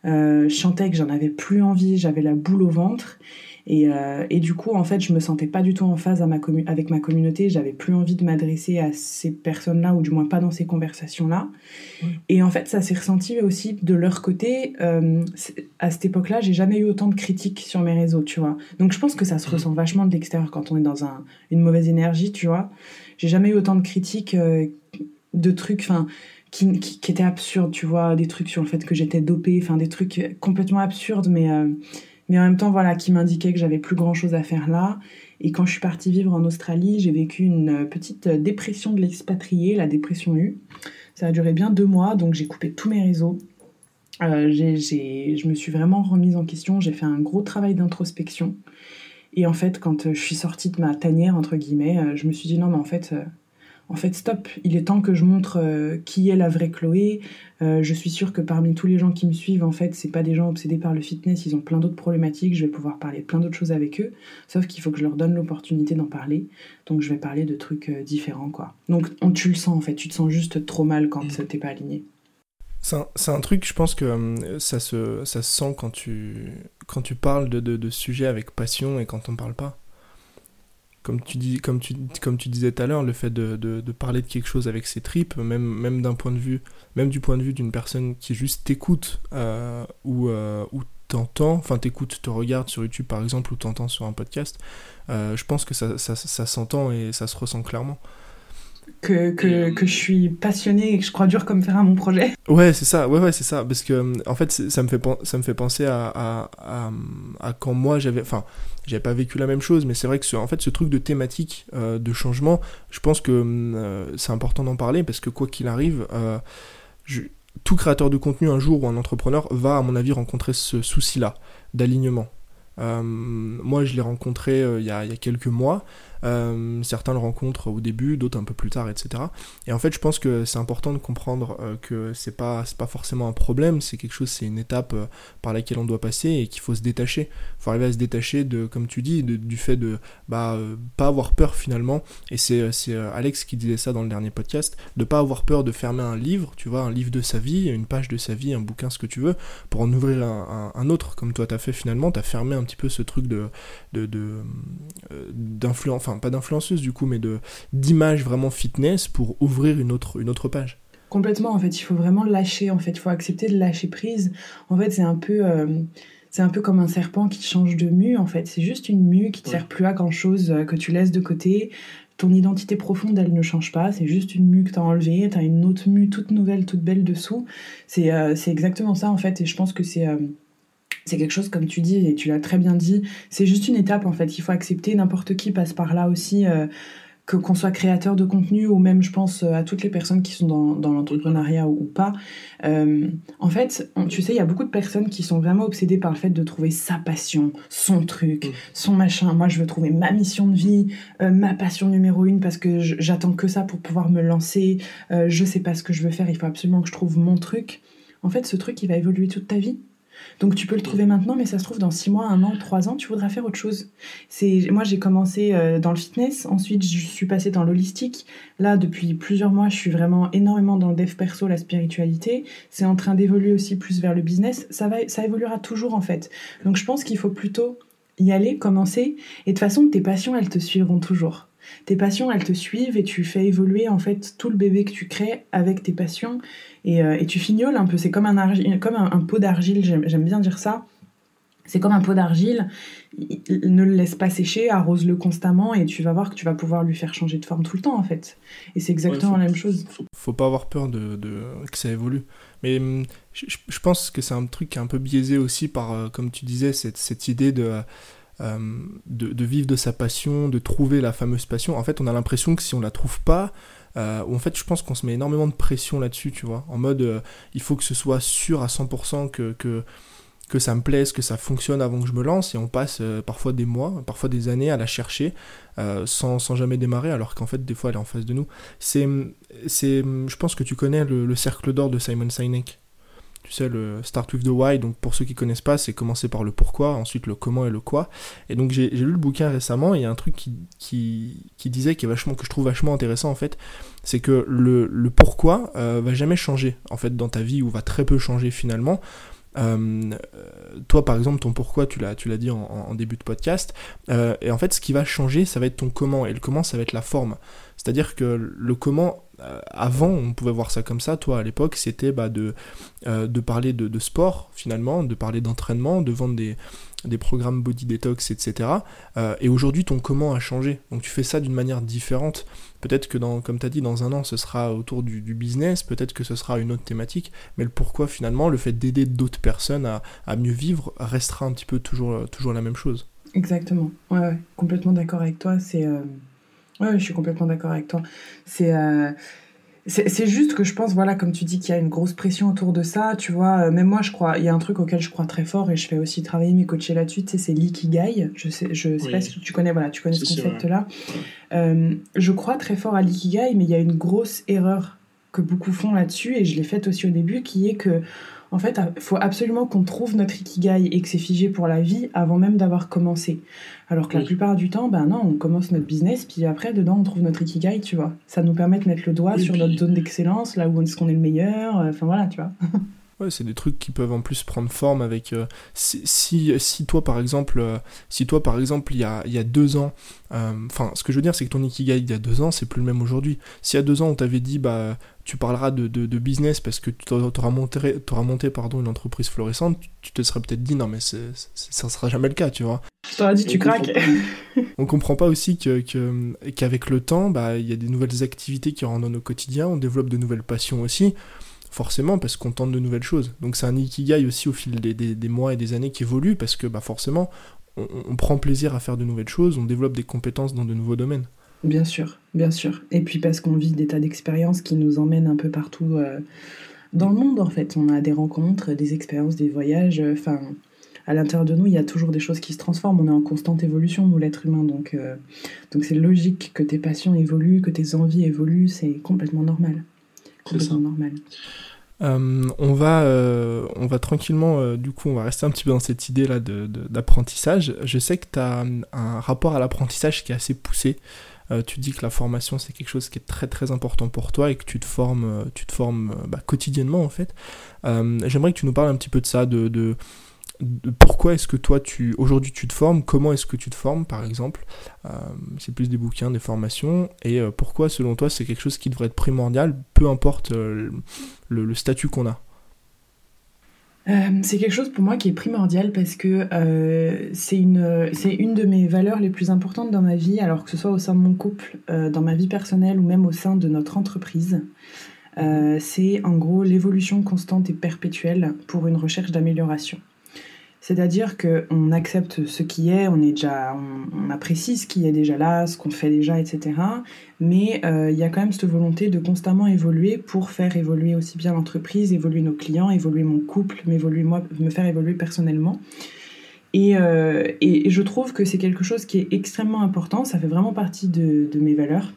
[SPEAKER 2] Euh, je sentais que j'en avais plus envie j'avais la boule au ventre euh, et, du coup, en fait, je me sentais pas du tout en phase à ma avec ma communauté. J'avais plus envie de m'adresser à ces personnes-là, ou du moins pas dans ces conversations-là. Et en fait, ça s'est ressenti aussi de leur côté. Euh, à cette époque-là, j'ai jamais eu autant de critiques sur mes réseaux, tu vois. Donc je pense que ça se ressent vachement de l'extérieur quand on est dans un, une mauvaise énergie, tu vois. J'ai jamais eu autant de critiques, euh, de trucs, enfin. Qui, qui, étaient absurdes, tu vois, des trucs sur le fait que j'étais dopée, enfin des trucs complètement absurdes, mais mais en même temps, voilà, qui m'indiquait que j'avais plus grand chose à faire là. Et quand je suis partie vivre en Australie, j'ai vécu une petite dépression de l'expatrié, la dépression U. Ça a duré bien deux mois, donc j'ai coupé tous mes réseaux. Euh, je me suis vraiment remise en question, j'ai fait un gros travail d'introspection. Et en fait, quand je suis sortie de ma tanière, entre guillemets, euh, je me suis dit non, mais en fait, euh, en fait, stop, il est temps que je montre euh, qui est la vraie Chloé. Euh, je suis sûre que parmi tous les gens qui me suivent, en fait, c'est pas des gens obsédés par le fitness, ils ont plein d'autres problématiques, je vais pouvoir parler de plein d'autres choses avec eux, sauf qu'il faut que je leur donne l'opportunité d'en parler. Donc je vais parler de trucs euh, différents, quoi. Donc on, tu le sens, en fait, tu te sens juste trop mal quand mm. t'es pas aligné.
[SPEAKER 1] C'est un, truc, je pense que ça se, ça se sent quand tu, quand tu parles de, de, de sujets avec passion et quand on parle pas. Comme tu, dis, comme tu, comme tu disais tout à l'heure, le fait de, de, parler de quelque chose avec ses tripes, même, même d'un point de vue, même du point de vue d'une personne qui juste t'écoute euh, ou, euh, ou t'entend, enfin t'écoutes, te regarde sur YouTube par exemple ou t'entends sur un podcast, euh, je pense que ça, ça, ça s'entend et ça se ressent clairement
[SPEAKER 2] que, que, que, je suis passionnée et que je crois dur comme faire à mon projet.
[SPEAKER 1] Ouais, c'est ça, ouais, ouais, c'est ça. Parce que, en fait, ça me fait, ça me fait penser à, à, à, à quand moi j'avais. Enfin, j'avais pas vécu la même chose, mais c'est vrai que ce, en fait, ce truc de thématique, euh, de changement, je pense que euh, c'est important d'en parler parce que quoi qu'il arrive, euh, je, tout créateur de contenu un jour ou un entrepreneur va, à mon avis, rencontrer ce souci-là d'alignement. moi, je l'ai rencontré il y, a, il y a quelques mois. Euh, certains le rencontrent au début, d'autres un peu plus tard, etc. Et en fait, je pense que c'est important de comprendre euh, que c'est pas, pas forcément un problème, c'est quelque chose, c'est une étape euh, par laquelle on doit passer et qu'il faut se détacher. Il faut arriver à se détacher de, comme tu dis, du fait de bah, pas avoir peur finalement. Et c'est Alex qui disait ça dans le dernier podcast, de pas avoir peur de fermer un livre, tu vois, un livre de sa vie, une page de sa vie, un bouquin, ce que tu veux, pour en ouvrir un, autre, comme toi t'as fait finalement, t'as fermé un petit peu ce truc de d'influence, enfin pas d'influenceuse du coup, mais de d'image vraiment fitness pour ouvrir une autre, une autre page.
[SPEAKER 2] Complètement, en fait, il faut vraiment lâcher, en fait, il faut accepter de lâcher prise. En fait, c'est un peu... Euh, c'est un peu comme un serpent qui change de mue, en fait. C'est juste une mue qui ne sert plus à grand-chose, euh, que tu laisses de côté. Ton identité profonde, elle ne change pas. C'est juste une mue que tu as enlevée. Tu as une autre mue toute nouvelle, toute belle dessous. C'est euh, exactement ça, en fait. Et je pense que c'est c'est quelque chose, comme tu dis, et tu l'as très bien dit, c'est juste une étape en fait. Il faut accepter, n'importe qui passe par là aussi, euh, que qu'on soit créateur de contenu ou même, je pense, euh, à toutes les personnes qui sont dans, dans l'entrepreneuriat ou, pas. Euh, en fait, tu sais, il y a beaucoup de personnes qui sont vraiment obsédées par le fait de trouver sa passion, son truc, mm. son machin. Moi, je veux trouver ma mission de vie, ma passion numéro une parce que j'attends que ça pour pouvoir me lancer. je sais pas ce que je veux faire, il faut absolument que je trouve mon truc. En fait, ce truc, il va évoluer toute ta vie. Donc tu peux le trouver maintenant, mais ça se trouve dans 6 mois, 1 an, 3 ans, tu voudras faire autre chose. C'est Moi j'ai commencé euh, dans le fitness, ensuite je suis passée dans l'holistique. Là depuis plusieurs mois je suis vraiment énormément dans le dev perso, la spiritualité. C'est en train d'évoluer aussi plus vers le business. Ça, va, ça évoluera toujours en fait. Donc je pense qu'il faut plutôt y aller, commencer. Et de toute façon tes passions elles te suivront toujours tes passions, elles te suivent et tu fais évoluer en fait tout le bébé que tu crées avec tes passions et, euh, tu fignoles un peu. C'est comme un, comme un, pot d'argile, j'aime bien dire ça. C'est comme un pot d'argile, ne le laisse pas sécher, arrose-le constamment et tu vas voir que tu vas pouvoir lui faire changer de forme tout le temps en fait. Et c'est exactement la même chose.
[SPEAKER 1] Faut, faut pas avoir peur de, que ça évolue. Mais hum, je, pense que c'est un truc qui est un peu biaisé aussi par, euh, comme tu disais, cette, cette idée de euh, de, vivre de sa passion, de trouver la fameuse passion. En fait, on a l'impression que si on la trouve pas, euh, en fait, je pense qu'on se met énormément de pression là-dessus, tu vois. En mode, euh, il faut que ce soit sûr à 100% que, que, que, ça me plaise, que ça fonctionne avant que je me lance, et on passe parfois des mois, parfois des années à la chercher sans, sans, jamais démarrer, alors qu'en fait, des fois, elle est en face de nous. C'est, c'est, je pense que tu connais le, le cercle d'or de Simon Sinek tu sais, le Start with the Why. Donc, pour ceux qui connaissent pas, c'est commencer par le pourquoi, ensuite le comment et le quoi. Et donc, j'ai lu le bouquin récemment il y a un truc qui, disait, qui vachement, que je trouve vachement intéressant en fait, c'est que le, le pourquoi euh, va jamais changer en fait dans ta vie ou va très peu changer finalement. Euh, toi, par exemple, ton pourquoi, tu l'as, tu l'as dit en, début de podcast. Euh, et en fait, ce qui va changer, ça va être ton comment. Et le comment, ça va être la forme. C'est-à-dire que le comment, euh, avant, on pouvait voir ça comme ça, toi, à l'époque, c'était bah, de, de parler de, de, sport, finalement, de parler d'entraînement, de vendre des, des programmes body detox, etc. et aujourd'hui, ton comment a changé? Donc, tu fais ça d'une manière différente. Peut-être que, dans, comme tu as dit, dans un an, ce sera autour du, business, peut-être que ce sera une autre thématique, mais le pourquoi finalement, le fait d'aider d'autres personnes à, mieux vivre restera un petit peu toujours, toujours la même chose.
[SPEAKER 2] Exactement, ouais, complètement d'accord avec toi. C'est, euh, ouais, je suis complètement d'accord avec toi. C'est, euh, c'est juste que je pense, voilà, comme tu dis, qu'il y a une grosse pression autour de ça. Tu vois, euh, même moi, je crois, il y a un truc auquel je crois très fort et je fais aussi travailler mes coachés là-dessus. Tu sais, c'est l'ikigai. Je sais, je sais pas si tu connais, voilà, tu connais ce concept-là. Euh, je crois très fort à l'ikigai, mais il y a une grosse erreur que beaucoup font là-dessus et je l'ai faite aussi au début, qui est que en fait, il faut absolument qu'on trouve notre ikigai et que c'est figé pour la vie avant même d'avoir commencé. Alors que la plupart du temps, ben non, on commence notre business, puis après, dedans, on trouve notre ikigai, tu vois. Ça nous permet de mettre le doigt sur notre zone d'excellence, là où est-ce qu'on est le meilleur, euh, enfin voilà, tu vois.
[SPEAKER 1] Ouais, c'est des trucs qui peuvent en plus prendre forme avec. Euh, si, si, toi par exemple, euh, si toi par exemple il y a, il y a deux ans, euh, enfin ce que je veux dire c'est que ton ikigai il y a deux ans c'est plus le même aujourd'hui. Si il y a deux ans on t'avait dit bah tu parleras de, de, business parce que tu auras monté, auras monté pardon, une entreprise florissante, tu te serais peut-être dit non mais ça sera jamais le cas, tu vois.
[SPEAKER 2] Je t'aurais dit tu craques.
[SPEAKER 1] on comprend pas aussi que, qu'avec le temps, bah il y a des nouvelles activités qui rentrent dans nos quotidiens, on développe de nouvelles passions aussi forcément parce qu'on tente de nouvelles choses. Donc c'est un ikigai aussi au fil des, mois et des années qui évolue parce que bah, forcément on, prend plaisir à faire de nouvelles choses, on développe des compétences dans de nouveaux domaines.
[SPEAKER 2] Bien sûr, bien sûr. Et puis parce qu'on vit des tas d'expériences qui nous emmènent un peu partout euh, dans le monde en fait. On a des rencontres, des expériences, des voyages. Euh, enfin, à l'intérieur de nous, il y a toujours des choses qui se transforment. On est en constante évolution, nous l'être humain. Donc, euh, donc c'est logique que tes passions évoluent, que tes envies évoluent. C'est complètement normal. Complètement normal.
[SPEAKER 1] Euh, on, va, euh, on va tranquillement, euh, du coup, on va rester un petit peu dans cette idée-là d'apprentissage. De, Je sais que tu as un, rapport à l'apprentissage qui est assez poussé. tu dis que la formation, c'est quelque chose qui est très très important pour toi et que tu te formes, tu te formes bah, quotidiennement en fait. J'aimerais que tu nous parles un petit peu de ça, de pourquoi est-ce que toi, tu aujourd'hui, tu te formes? Comment est-ce que tu te formes, par exemple? Euh, C'est plus des bouquins, des formations. Et euh, pourquoi, selon toi, c'est quelque chose qui devrait être primordial, peu importe euh, le, statut qu'on a?
[SPEAKER 2] C'est quelque chose pour moi qui est primordial parce que c'est une, une de mes valeurs les plus importantes dans ma vie, alors que ce soit au sein de mon couple, dans ma vie personnelle ou même au sein de notre entreprise. c'est en gros l'évolution constante et perpétuelle pour une recherche d'amélioration. C'est-à-dire qu'on accepte ce qui est, on est déjà, on, apprécie ce qui est déjà là, ce qu'on fait déjà, etc. Mais euh, il y a quand même cette volonté de constamment évoluer pour faire évoluer aussi bien l'entreprise, évoluer nos clients, évoluer mon couple, me faire évoluer personnellement. Et, euh, et, je trouve que c'est quelque chose qui est extrêmement important. Ça fait vraiment partie de mes valeurs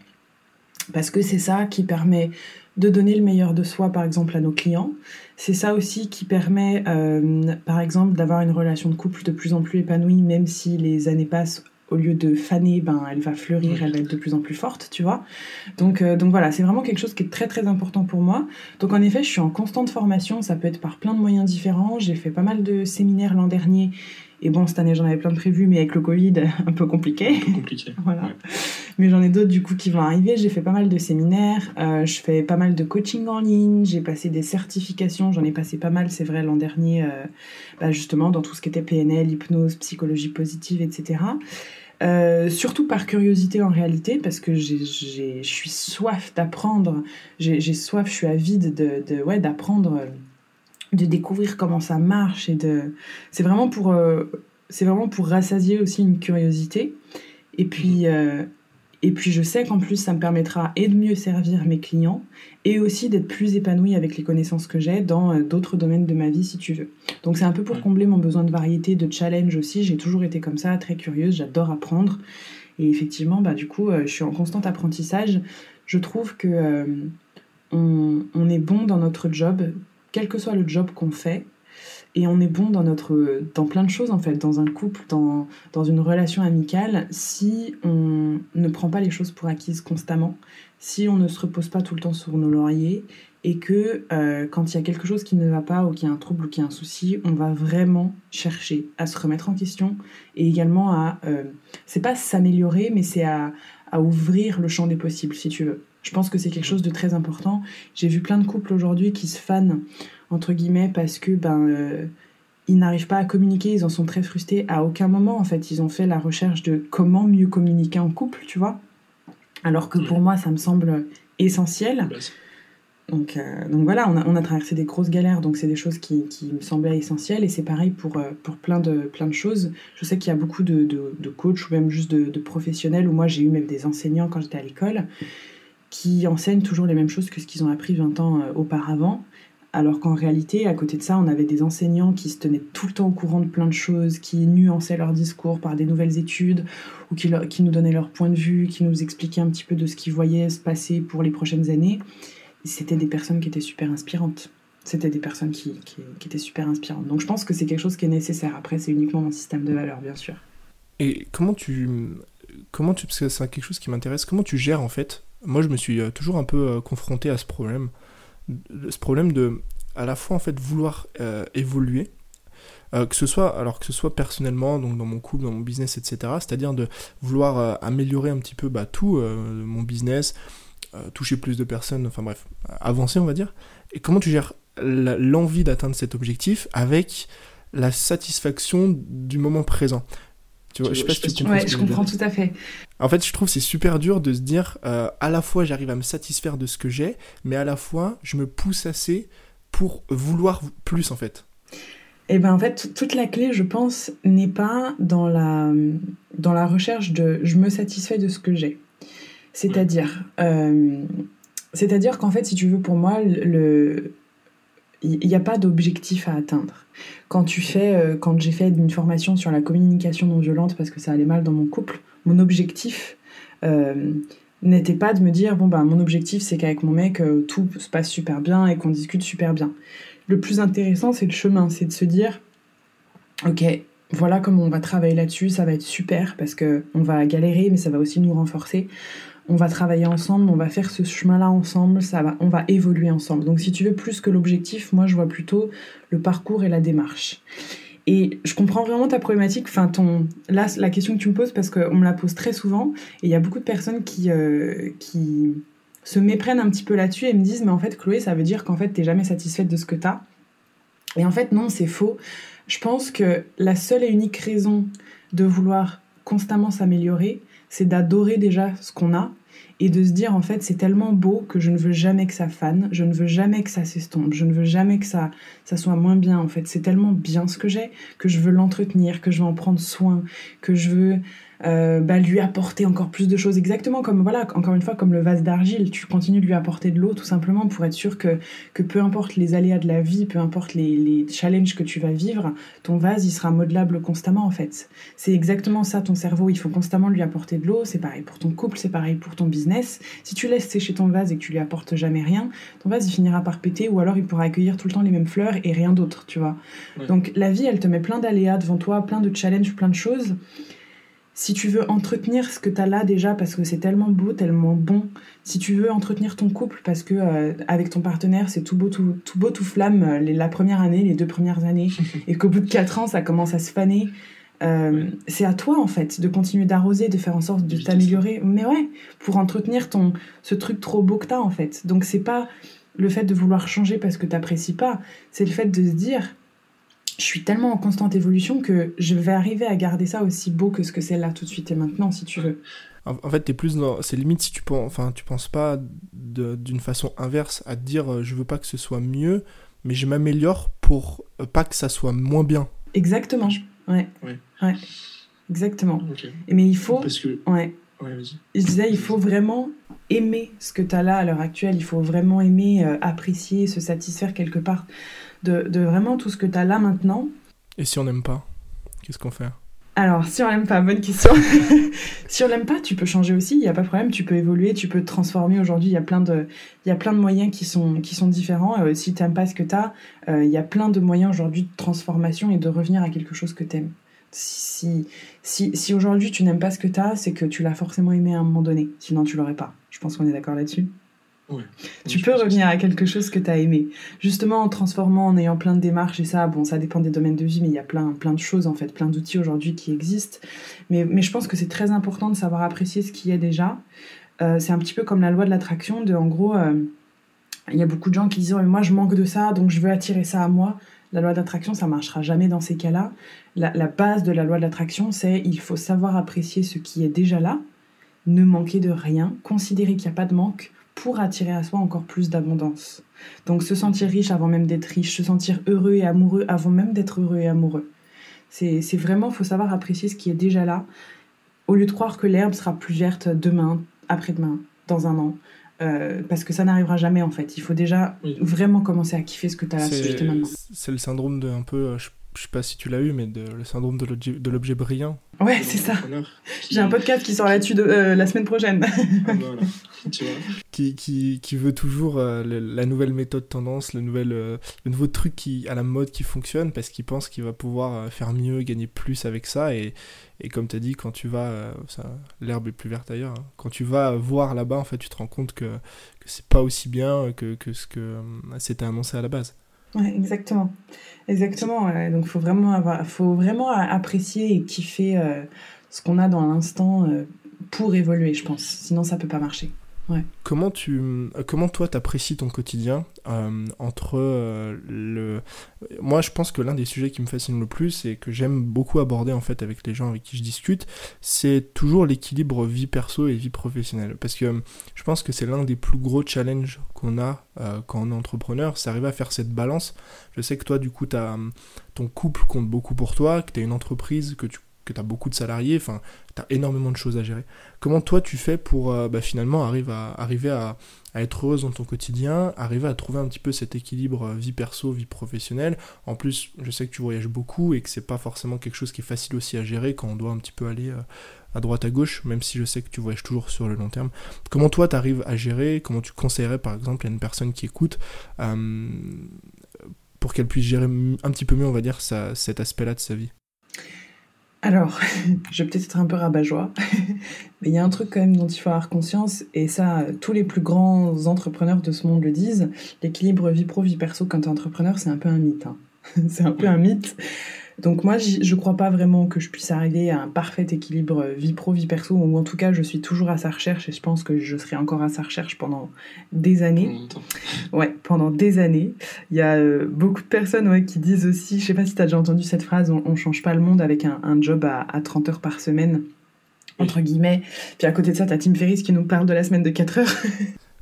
[SPEAKER 2] parce que c'est ça qui permet de donner le meilleur de soi, par exemple, à nos clients. C'est ça aussi qui permet, euh, par exemple, d'avoir une relation de couple de plus en plus épanouie, même si les années passent. Au lieu de faner, ben, elle va fleurir, elle va être de plus en plus forte, tu vois. Donc, euh, donc voilà, c'est vraiment quelque chose qui est très très important pour moi. Donc en effet, je suis en constante formation, ça peut être par plein de moyens différents. J'ai fait pas mal de séminaires l'an dernier et bon, cette année, j'en avais plein de prévus, mais avec le Covid, un peu compliqué.
[SPEAKER 3] Un peu compliqué.
[SPEAKER 2] voilà. Mais j'en ai d'autres du coup qui vont arriver. J'ai fait pas mal de séminaires, euh, je fais pas mal de coaching en ligne, j'ai passé des certifications, j'en ai passé pas mal, c'est vrai, l'an dernier, euh, bah, justement, dans tout ce qui était PNL, hypnose, psychologie positive, etc. Euh, surtout par curiosité en réalité, parce que je suis soif d'apprendre, j'ai soif, je suis avide de, d'apprendre de découvrir comment ça marche et de c'est vraiment pour c'est vraiment pour rassasier aussi une curiosité et puis et puis je sais qu'en plus ça me permettra et de mieux servir mes clients et aussi d'être plus épanouie avec les connaissances que j'ai dans euh, d'autres domaines de ma vie si tu veux. Donc c'est un peu pour combler mon besoin de variété, de challenge aussi. J'ai toujours été comme ça, très curieuse, j'adore apprendre. Et effectivement, bah, du coup, je suis en constant apprentissage. Je trouve que on, on, est bon dans notre job quel que soit le job qu'on fait. Et on est bon dans, notre, dans plein de choses, en fait, dans un couple, dans, dans une relation amicale, si on ne prend pas les choses pour acquises constamment, si on ne se repose pas tout le temps sur nos lauriers, et que euh, quand il y a quelque chose qui ne va pas, ou qu'il y a un trouble, ou qu'il y a un souci, on va vraiment chercher à se remettre en question, et également à, euh, c'est pas s'améliorer, mais c'est à, à ouvrir le champ des possibles, si tu veux. Je pense que c'est quelque chose de très important. J'ai vu plein de couples aujourd'hui qui se fanent, entre guillemets, parce que ben, euh, ils n'arrivent pas à communiquer, ils en sont très frustrés. À aucun moment, en fait, ils ont fait la recherche de comment mieux communiquer en couple, tu vois. Alors que pour moi, ça me semble essentiel. Donc, euh, donc voilà, on a, on a, traversé des grosses galères, donc c'est des choses qui, qui, me semblaient essentielles, et c'est pareil pour, euh, pour plein, de, plein de choses. Je sais qu'il y a beaucoup de, de, de, coachs ou même juste de, de professionnels, ou moi j'ai eu même des enseignants quand j'étais à l'école, qui enseignent toujours les mêmes choses que ce qu'ils ont appris 20 ans euh, auparavant. Alors qu'en réalité, à côté de ça, on avait des enseignants qui se tenaient tout le temps au courant de plein de choses, qui nuançaient leur discours par des nouvelles études, ou qui, nous donnaient leur point de vue, qui nous expliquaient un petit peu de ce qu'ils voyaient se passer pour les prochaines années. C'était des personnes qui étaient super inspirantes. C'était des personnes qui, étaient super inspirantes. Donc je pense que c'est quelque chose qui est nécessaire. Après, c'est uniquement mon système de valeurs, bien sûr.
[SPEAKER 1] Et comment tu... Comment tu... Parce que c'est quelque chose qui m'intéresse. Comment tu gères, en fait, moi je me suis euh, toujours un peu euh, confronté à ce problème. Ce problème de à la fois en fait vouloir évoluer, que ce soit alors que ce soit personnellement donc dans mon couple dans mon business etc c'est-à-dire de vouloir améliorer un petit peu bah, tout mon business toucher plus de personnes enfin bref avancer on va dire et comment tu gères l'envie d'atteindre cet objectif avec la satisfaction du moment présent?
[SPEAKER 2] Tu vois, je sais pas si tu comprends. Ouais, je comprends tout à fait.
[SPEAKER 1] En fait, je trouve c'est super dur de se dire euh, à la fois j'arrive à me satisfaire de ce que j'ai, mais à la fois je me pousse assez pour vouloir plus en fait.
[SPEAKER 2] Et eh ben en fait, toute la clé, je pense, n'est pas dans la, dans la recherche de je me satisfais de ce que j'ai. C'est-à-dire, euh, c'est-à-dire qu'en fait, si tu veux, pour moi, le, il n'y a pas d'objectif à atteindre. Quand tu fais, euh, quand j'ai fait une formation sur la communication non violente parce que ça allait mal dans mon couple, mon objectif euh, n'était pas de me dire bon bah mon objectif c'est qu'avec mon mec euh, tout se passe super bien et qu'on discute super bien. Le plus intéressant c'est le chemin, c'est de se dire ok voilà comment on va travailler là-dessus, ça va être super parce que on va galérer mais ça va aussi nous renforcer on va travailler ensemble, on va faire ce chemin-là ensemble, ça va, on va évoluer ensemble. Donc si tu veux plus que l'objectif, moi je vois plutôt le parcours et la démarche. Et je comprends vraiment ta problématique, enfin ton, là la question que tu me poses parce qu'on me la pose très souvent et il y a beaucoup de personnes qui, euh, qui se méprennent un petit peu là-dessus et me disent mais en fait Chloé ça veut dire qu'en fait t'es jamais satisfaite de ce que t'as. Et en fait non c'est faux. Je pense que la seule et unique raison de vouloir constamment s'améliorer, c'est d'adorer déjà ce qu'on a et de se dire en fait c'est tellement beau que je ne veux jamais que ça fane, je ne veux jamais que ça s'estompe, je ne veux jamais que ça, ça soit moins bien en fait. C'est tellement bien ce que j'ai que je veux l'entretenir, que je veux en prendre soin, que je veux euh, bah, lui apporter encore plus de choses. Exactement comme, voilà, encore une fois, comme le vase d'argile, tu continues de lui apporter de l'eau tout simplement pour être sûr que, que peu importe les aléas de la vie, peu importe les, les challenges que tu vas vivre, ton vase, il sera modelable constamment en fait. C'est exactement ça ton cerveau, il faut constamment lui apporter de l'eau, c'est pareil pour ton couple, c'est pareil pour ton business. Si tu laisses sécher ton vase et que tu lui apportes jamais rien, ton vase, il finira par péter ou alors il pourra accueillir tout le temps les mêmes fleurs et rien d'autre, tu vois. Donc la vie, elle te met plein d'aléas devant toi, plein de challenges, plein de choses si tu veux entretenir ce que tu as là déjà parce que c'est tellement beau, tellement bon, si tu veux entretenir ton couple parce que euh, avec ton partenaire c'est tout beau tout, beau tout flamme euh, la première année, les deux premières années et qu'au bout de quatre ans ça commence à se faner, euh, c'est à toi en fait de continuer d'arroser, de faire en sorte de t'améliorer. Mais ouais, pour entretenir ton ce truc trop beau que t'as en fait. Donc c'est pas le fait de vouloir changer parce que t'apprécies pas, c'est le fait de se dire je suis tellement en constante évolution que je vais arriver à garder ça aussi beau que ce que c'est là tout de suite et maintenant, si tu veux.
[SPEAKER 1] En fait, es plus dans. C'est limite si tu penses, enfin, tu penses pas d'une façon inverse à te dire euh, je veux pas que ce soit mieux, mais je m'améliore pour euh, pas que ça soit moins bien.
[SPEAKER 2] Exactement. Ouais. Ouais. Exactement. Mais il faut.
[SPEAKER 3] Parce que...
[SPEAKER 2] Ouais.
[SPEAKER 3] Ouais, vas-y.
[SPEAKER 2] Je disais, il faut vraiment aimer ce que tu as là à l'heure actuelle. Il faut vraiment aimer, euh, apprécier, se satisfaire quelque part de, vraiment tout ce que tu as là maintenant.
[SPEAKER 1] Et si on n'aime pas, qu'est-ce qu'on fait?
[SPEAKER 2] Alors, si on n'aime pas, bonne question. si on n'aime pas, tu peux changer aussi, il n'y a pas de problème, tu peux évoluer, tu peux te transformer. Aujourd'hui, il y a plein de, il y a plein de moyens qui sont, qui sont différents. Euh, si tu n'aimes pas ce que tu as, euh, il y a plein de moyens aujourd'hui de transformation et de revenir à quelque chose que tu aimes. Si, si, si aujourd'hui tu n'aimes pas ce que tu as, c'est que tu l'as forcément aimé à un moment donné. Sinon, tu l'aurais pas. Je pense qu'on est d'accord là-dessus. Tu peux revenir à quelque chose que tu as aimé. Justement, en transformant, en ayant plein de démarches et ça, bon, ça dépend des domaines de vie, mais il y a plein, plein de choses, en fait, plein d'outils aujourd'hui qui existent. Mais, mais je pense que c'est très important de savoir apprécier ce qui est déjà. Euh, c'est un petit peu comme la loi de l'attraction, de en gros, euh, il y a beaucoup de gens qui disent oh, Moi, je manque de ça, donc je veux attirer ça à moi. La loi d'attraction, ça marchera jamais dans ces cas-là. La, la base de la loi de l'attraction, c'est il faut savoir apprécier ce qui est déjà là, ne manquer de rien, considérer qu'il n'y a pas de manque pour attirer à soi encore plus d'abondance. Donc se sentir riche avant même d'être riche, se sentir heureux et amoureux avant même d'être heureux et amoureux. C'est vraiment, faut savoir apprécier ce qui est déjà là, au lieu de croire que l'herbe sera plus verte demain, après-demain, dans un an. Euh, parce que ça n'arrivera jamais en fait. Il faut déjà vraiment commencer à kiffer ce que tu as là maintenant.
[SPEAKER 1] C'est le syndrome de un peu, euh, je sais pas si tu l'as eu, mais de, le syndrome de l'objet brillant.
[SPEAKER 2] Ouais, c'est ça. J'ai un podcast qui sort là-dessus euh, la semaine prochaine. Ah,
[SPEAKER 3] voilà. tu vois.
[SPEAKER 1] Qui, qui, qui, veut toujours euh, la nouvelle méthode tendance, le, nouvel, euh, le nouveau truc qui, à la mode qui fonctionne parce qu'il pense qu'il va pouvoir faire mieux, gagner plus avec ça. Et, et comme tu as dit, quand tu vas, l'herbe est plus verte ailleurs, hein. quand tu vas voir là-bas, en fait, tu te rends compte que, que c'est pas aussi bien que, que ce que c'était annoncé à la base.
[SPEAKER 2] Ouais, exactement. Exactement. Donc, faut vraiment, avoir, faut vraiment apprécier et kiffer euh, ce qu'on a dans l'instant euh, pour évoluer, je pense. Sinon, ça peut pas marcher.
[SPEAKER 1] Comment, tu, comment toi t'apprécies ton quotidien euh, entre euh, le... Moi je pense que l'un des sujets qui me fascine le plus et que j'aime beaucoup aborder en fait avec les gens avec qui je discute, c'est toujours l'équilibre vie perso et vie professionnelle. Parce que je pense que c'est l'un des plus gros challenges qu'on a euh, quand on est entrepreneur, c'est arriver à faire cette balance. Je sais que toi du coup as, ton couple compte beaucoup pour toi, que tu as une entreprise, que tu que tu as beaucoup de salariés, enfin, tu as énormément de choses à gérer. Comment toi tu fais pour euh, bah, finalement arriver à, arriver à, être heureuse dans ton quotidien, arriver à trouver un petit peu cet équilibre euh, vie perso, vie professionnelle? En plus, je sais que tu voyages beaucoup et que c'est pas forcément quelque chose qui est facile aussi à gérer quand on doit un petit peu aller euh, à droite à gauche, même si je sais que tu voyages toujours sur le long terme. Comment toi tu arrives à gérer? Comment tu conseillerais par exemple à une personne qui écoute pour qu'elle puisse gérer un petit peu mieux, on va dire, cet aspect-là de sa vie?
[SPEAKER 2] Alors, je vais peut-être être un peu rabat-joie, mais il y a un truc quand même dont il faut avoir conscience, et ça, tous les plus grands entrepreneurs de ce monde le disent, l'équilibre vie pro, vie perso quand tu es entrepreneur, c'est un peu un mythe. Hein. c'est un peu un mythe. Donc moi, je crois pas vraiment que je puisse arriver à un parfait équilibre vie pro, vie perso, ou en tout cas, je suis toujours à sa recherche et je pense que je serai encore à sa recherche pendant des années. Ouais, pendant des années. Il y a euh, beaucoup de personnes ouais, qui disent aussi, je sais pas si tu as déjà entendu cette phrase, on, change pas le monde avec un, job à, 30 heures par semaine, entre guillemets. Puis à côté de ça, tu as Tim Ferriss qui nous parle de la semaine de 4 heures.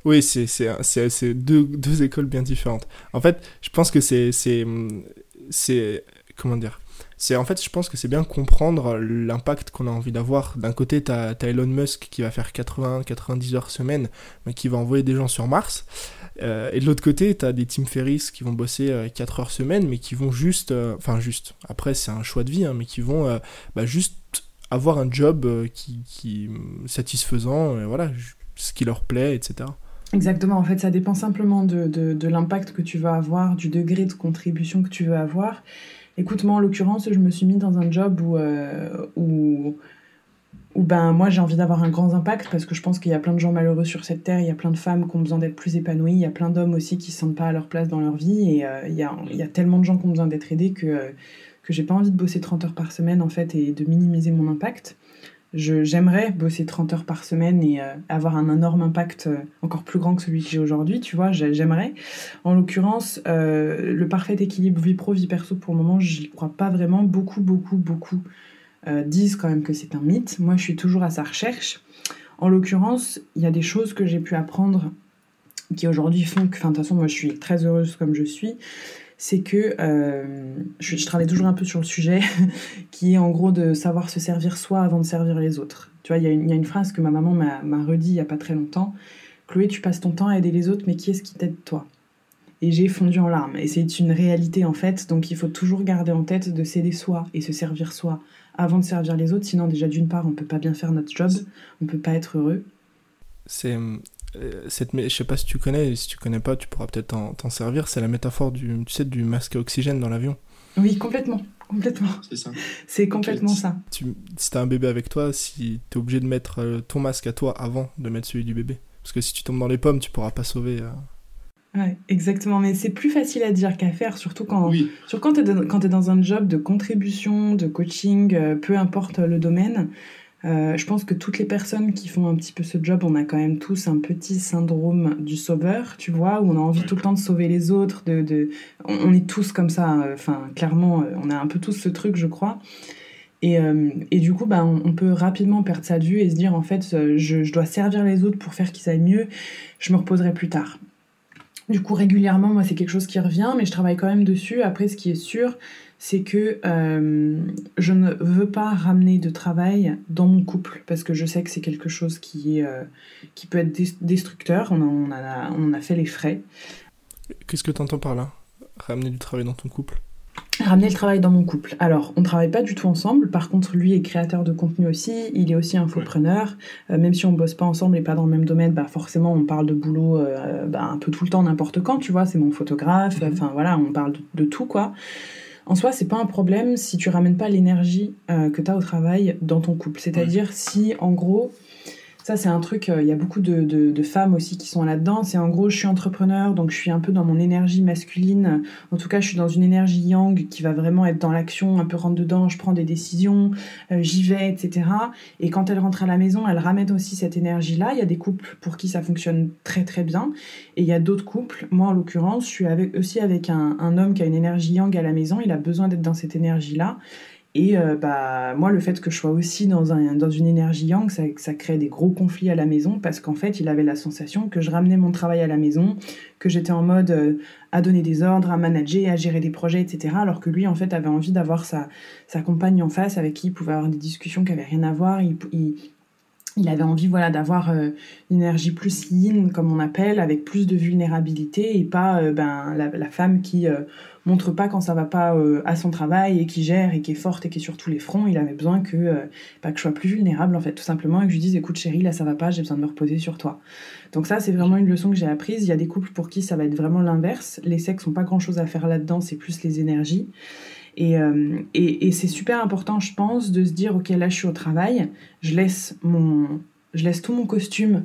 [SPEAKER 1] Oui, c'est deux, deux écoles bien différentes. En fait, je pense que c'est. C'est. Comment dire c'est en fait, je pense que c'est bien comprendre l'impact qu'on a envie d'avoir. D'un côté, tu as, Elon Musk qui va faire 80-90 heures semaine, mais qui va envoyer des gens sur Mars. Euh, et de l'autre côté, tu as des Tim Ferriss qui vont bosser 4 euh, heures semaine, mais qui vont juste. Euh, enfin, juste. Après, c'est un choix de vie, hein, mais qui vont bah, juste avoir un job qui, qui satisfaisant, et voilà, ce qui leur plaît, etc.
[SPEAKER 2] Exactement, en fait, ça dépend simplement de l'impact que tu vas avoir, du degré de contribution que tu veux avoir. Écoute, moi en l'occurrence, je me suis mis dans un job où, euh, où, ben, moi j'ai envie d'avoir un grand impact parce que je pense qu'il y a plein de gens malheureux sur cette terre, il y a plein de femmes qui ont besoin d'être plus épanouies, il y a plein d'hommes aussi qui ne se sentent pas à leur place dans leur vie et euh, il, y a, tellement de gens qui ont besoin d'être aidés que, que j'ai pas envie de bosser 30 heures par semaine en fait et de minimiser mon impact j'aimerais bosser 30 heures par semaine et euh, avoir un énorme impact euh, encore plus grand que celui que j'ai aujourd'hui, tu vois, j'aimerais. En l'occurrence, euh, le parfait équilibre vie pro, vie perso, pour le moment, j'y crois pas vraiment. Beaucoup, beaucoup, beaucoup disent quand même que c'est un mythe. Moi, je suis toujours à sa recherche. En l'occurrence, il y a des choses que j'ai pu apprendre qui aujourd'hui font que, enfin, de toute façon, moi, je suis très heureuse comme je suis c'est que euh, je, travaille toujours un peu sur le sujet, qui est en gros de savoir se servir soi avant de servir les autres. Tu vois, il y, a une phrase que ma maman m'a redit il n'y a pas très longtemps. Chloé, tu passes ton temps à aider les autres, mais qui est-ce qui t'aide toi? Et j'ai fondu en larmes. Et c'est une réalité en fait, donc il faut toujours garder en tête de s'aider soi et se servir soi avant de servir les autres. Sinon, déjà d'une part, on peut pas bien faire notre job, on peut pas être heureux.
[SPEAKER 1] C'est euh, cette, je sais pas si tu connais, si tu connais pas, tu pourras peut-être t'en servir. C'est la métaphore du, tu sais, du masque à oxygène dans l'avion.
[SPEAKER 2] Oui, complètement. Complètement. C'est ça. C'est complètement ça.
[SPEAKER 1] Tu, si t'as un bébé avec toi, si t'es obligé de mettre euh, ton masque à toi avant de mettre celui du bébé. Parce que si tu tombes dans les pommes, tu pourras pas sauver. Euh.
[SPEAKER 2] Ouais, exactement. Mais c'est plus facile à dire qu'à faire, surtout quand, surtout quand tu es, dans un job de contribution, de coaching, peu importe le domaine. Euh, je pense que toutes les personnes qui font un petit peu ce job, on a quand même tous un petit syndrome du sauveur, tu vois, où on a envie tout le temps de sauver les autres. De, de... On, est tous comme ça, euh, enfin, clairement, euh, on a un peu tous ce truc, je crois. Et, et du coup, bah, on, peut rapidement perdre ça de vue et se dire, en fait, je, je dois servir les autres pour faire qu'ils aillent mieux, je me reposerai plus tard. Du coup, régulièrement, moi, c'est quelque chose qui revient, mais je travaille quand même dessus. Après, ce qui est sûr, c'est que euh, je ne veux pas ramener de travail dans mon couple parce que je sais que c'est quelque chose qui, est, euh, qui peut être destructeur. On, on, a, on a fait les frais.
[SPEAKER 1] Qu'est-ce que tu entends par là? Ramener du travail dans ton couple?
[SPEAKER 2] Ramener le travail dans mon couple. Alors, on ne travaille pas du tout ensemble. Par contre, lui est créateur de contenu aussi. Il est aussi infopreneur. Euh, même si on bosse pas ensemble et pas dans le même domaine, bah forcément, on parle de boulot bah, un peu tout le temps, n'importe quand. Tu vois, c'est mon photographe. Mhm. Enfin voilà, on parle de, de tout quoi. En soi, c'est pas un problème si tu ramènes pas l'énergie euh, que tu as au travail dans ton couple. C'est-à-dire si, en gros, Ça, c'est un truc, euh, il y a beaucoup de, femmes aussi qui sont là-dedans. C'est en gros, je suis entrepreneur, donc je suis un peu dans mon énergie masculine. En tout cas, je suis dans une énergie yang qui va vraiment être dans l'action, un peu rentre dedans, je prends des décisions, euh, j'y vais, etc. Et quand elle rentre à la maison, elle ramène aussi cette énergie-là. Il y a des couples pour qui ça fonctionne très très bien. Et il y a d'autres couples, moi en l'occurrence, je suis aussi avec un, un homme qui a une énergie yang à la maison. Il a besoin d'être dans cette énergie-là. Et euh, bah, moi, le fait que je sois aussi dans, un, dans une énergie yang, ça, crée des gros conflits à la maison parce qu'en fait, il avait la sensation que je ramenais mon travail à la maison, que j'étais en mode euh, à donner des ordres, à manager, à gérer des projets, etc. Alors que lui, en fait, avait envie d'avoir sa, compagne en face avec qui il pouvait avoir des discussions qui n'avaient rien à voir. Il, avait envie voilà d'avoir euh, une énergie plus yin comme on appelle avec plus de vulnérabilité et pas ben la, femme qui montre pas quand ça va pas euh, à son travail et qui gère et qui est forte et qui est sur tous les fronts. Il avait besoin que, euh, bah, que je sois plus vulnérable en fait, tout simplement, et que je lui dise écoute chérie, là ça va pas, j'ai besoin de me reposer sur toi. Donc ça c'est vraiment une leçon que j'ai apprise. Il y a des couples pour qui ça va être vraiment l'inverse. Les sexes ont pas grand chose à faire là-dedans, c'est plus les énergies. Et, euh, et, et c'est super important, je pense, de se dire ok là je suis au travail, je laisse mon, je laisse tout mon costume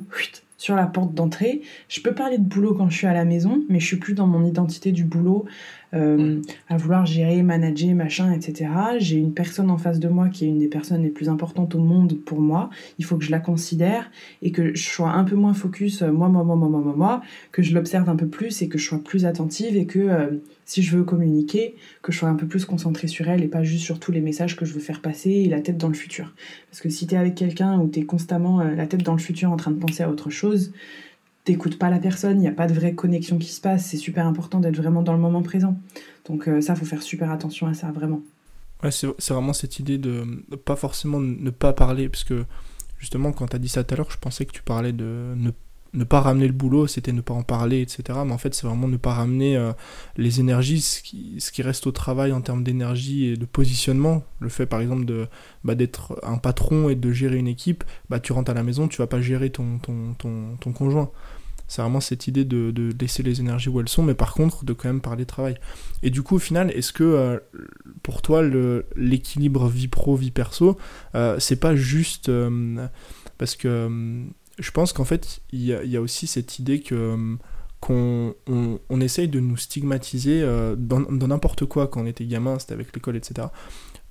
[SPEAKER 2] sur la porte d'entrée. Je peux parler de boulot quand je suis à la maison, mais je suis plus dans mon identité du boulot, euh, à vouloir gérer, manager, machin, etc. J'ai une personne en face de moi qui est une des personnes les plus importantes au monde pour moi. Il faut que je la considère et que je sois un peu moins focus, euh, moi, moi, moi, moi, moi, moi, moi que je l'observe un peu plus et que je sois plus attentive et que euh, si je veux communiquer, que je sois un peu plus concentrée sur elle et pas juste sur tous les messages que je veux faire passer et la tête dans le futur. Parce que si t'es avec quelqu'un où t'es constamment la tête dans le futur en train de penser à autre chose, t'écoutes pas la personne, il n'y a pas de vraie connexion qui se passe. C'est super important d'être vraiment dans le moment présent. Donc euh, ça, faut faire super attention à ça, vraiment.
[SPEAKER 1] Ouais, c'est vraiment cette idée de pas forcément ne pas parler, parce que justement, quand tu as dit ça tout à l'heure, je pensais que tu parlais de ne ne pas ramener le boulot, c'était ne pas en parler, etc. Mais en fait, c'est vraiment ne pas ramener euh, les énergies, ce qui, reste au travail en termes d'énergie et de positionnement. Le fait, par exemple, de bah, d'être un patron et de gérer une équipe, bah, tu rentres à la maison, tu vas pas gérer ton, ton, ton, ton conjoint. C'est vraiment cette idée de, laisser les énergies où elles sont, mais par contre, de quand même parler travail. Et du coup, au final, est-ce que euh, pour toi, l'équilibre vie pro, vie perso, euh, c'est pas juste. parce que je pense qu'en fait, il y, a aussi cette idée euh, qu'on on, essaye de nous stigmatiser euh, dans n'importe quoi quand on était gamin, c'était avec l'école, etc.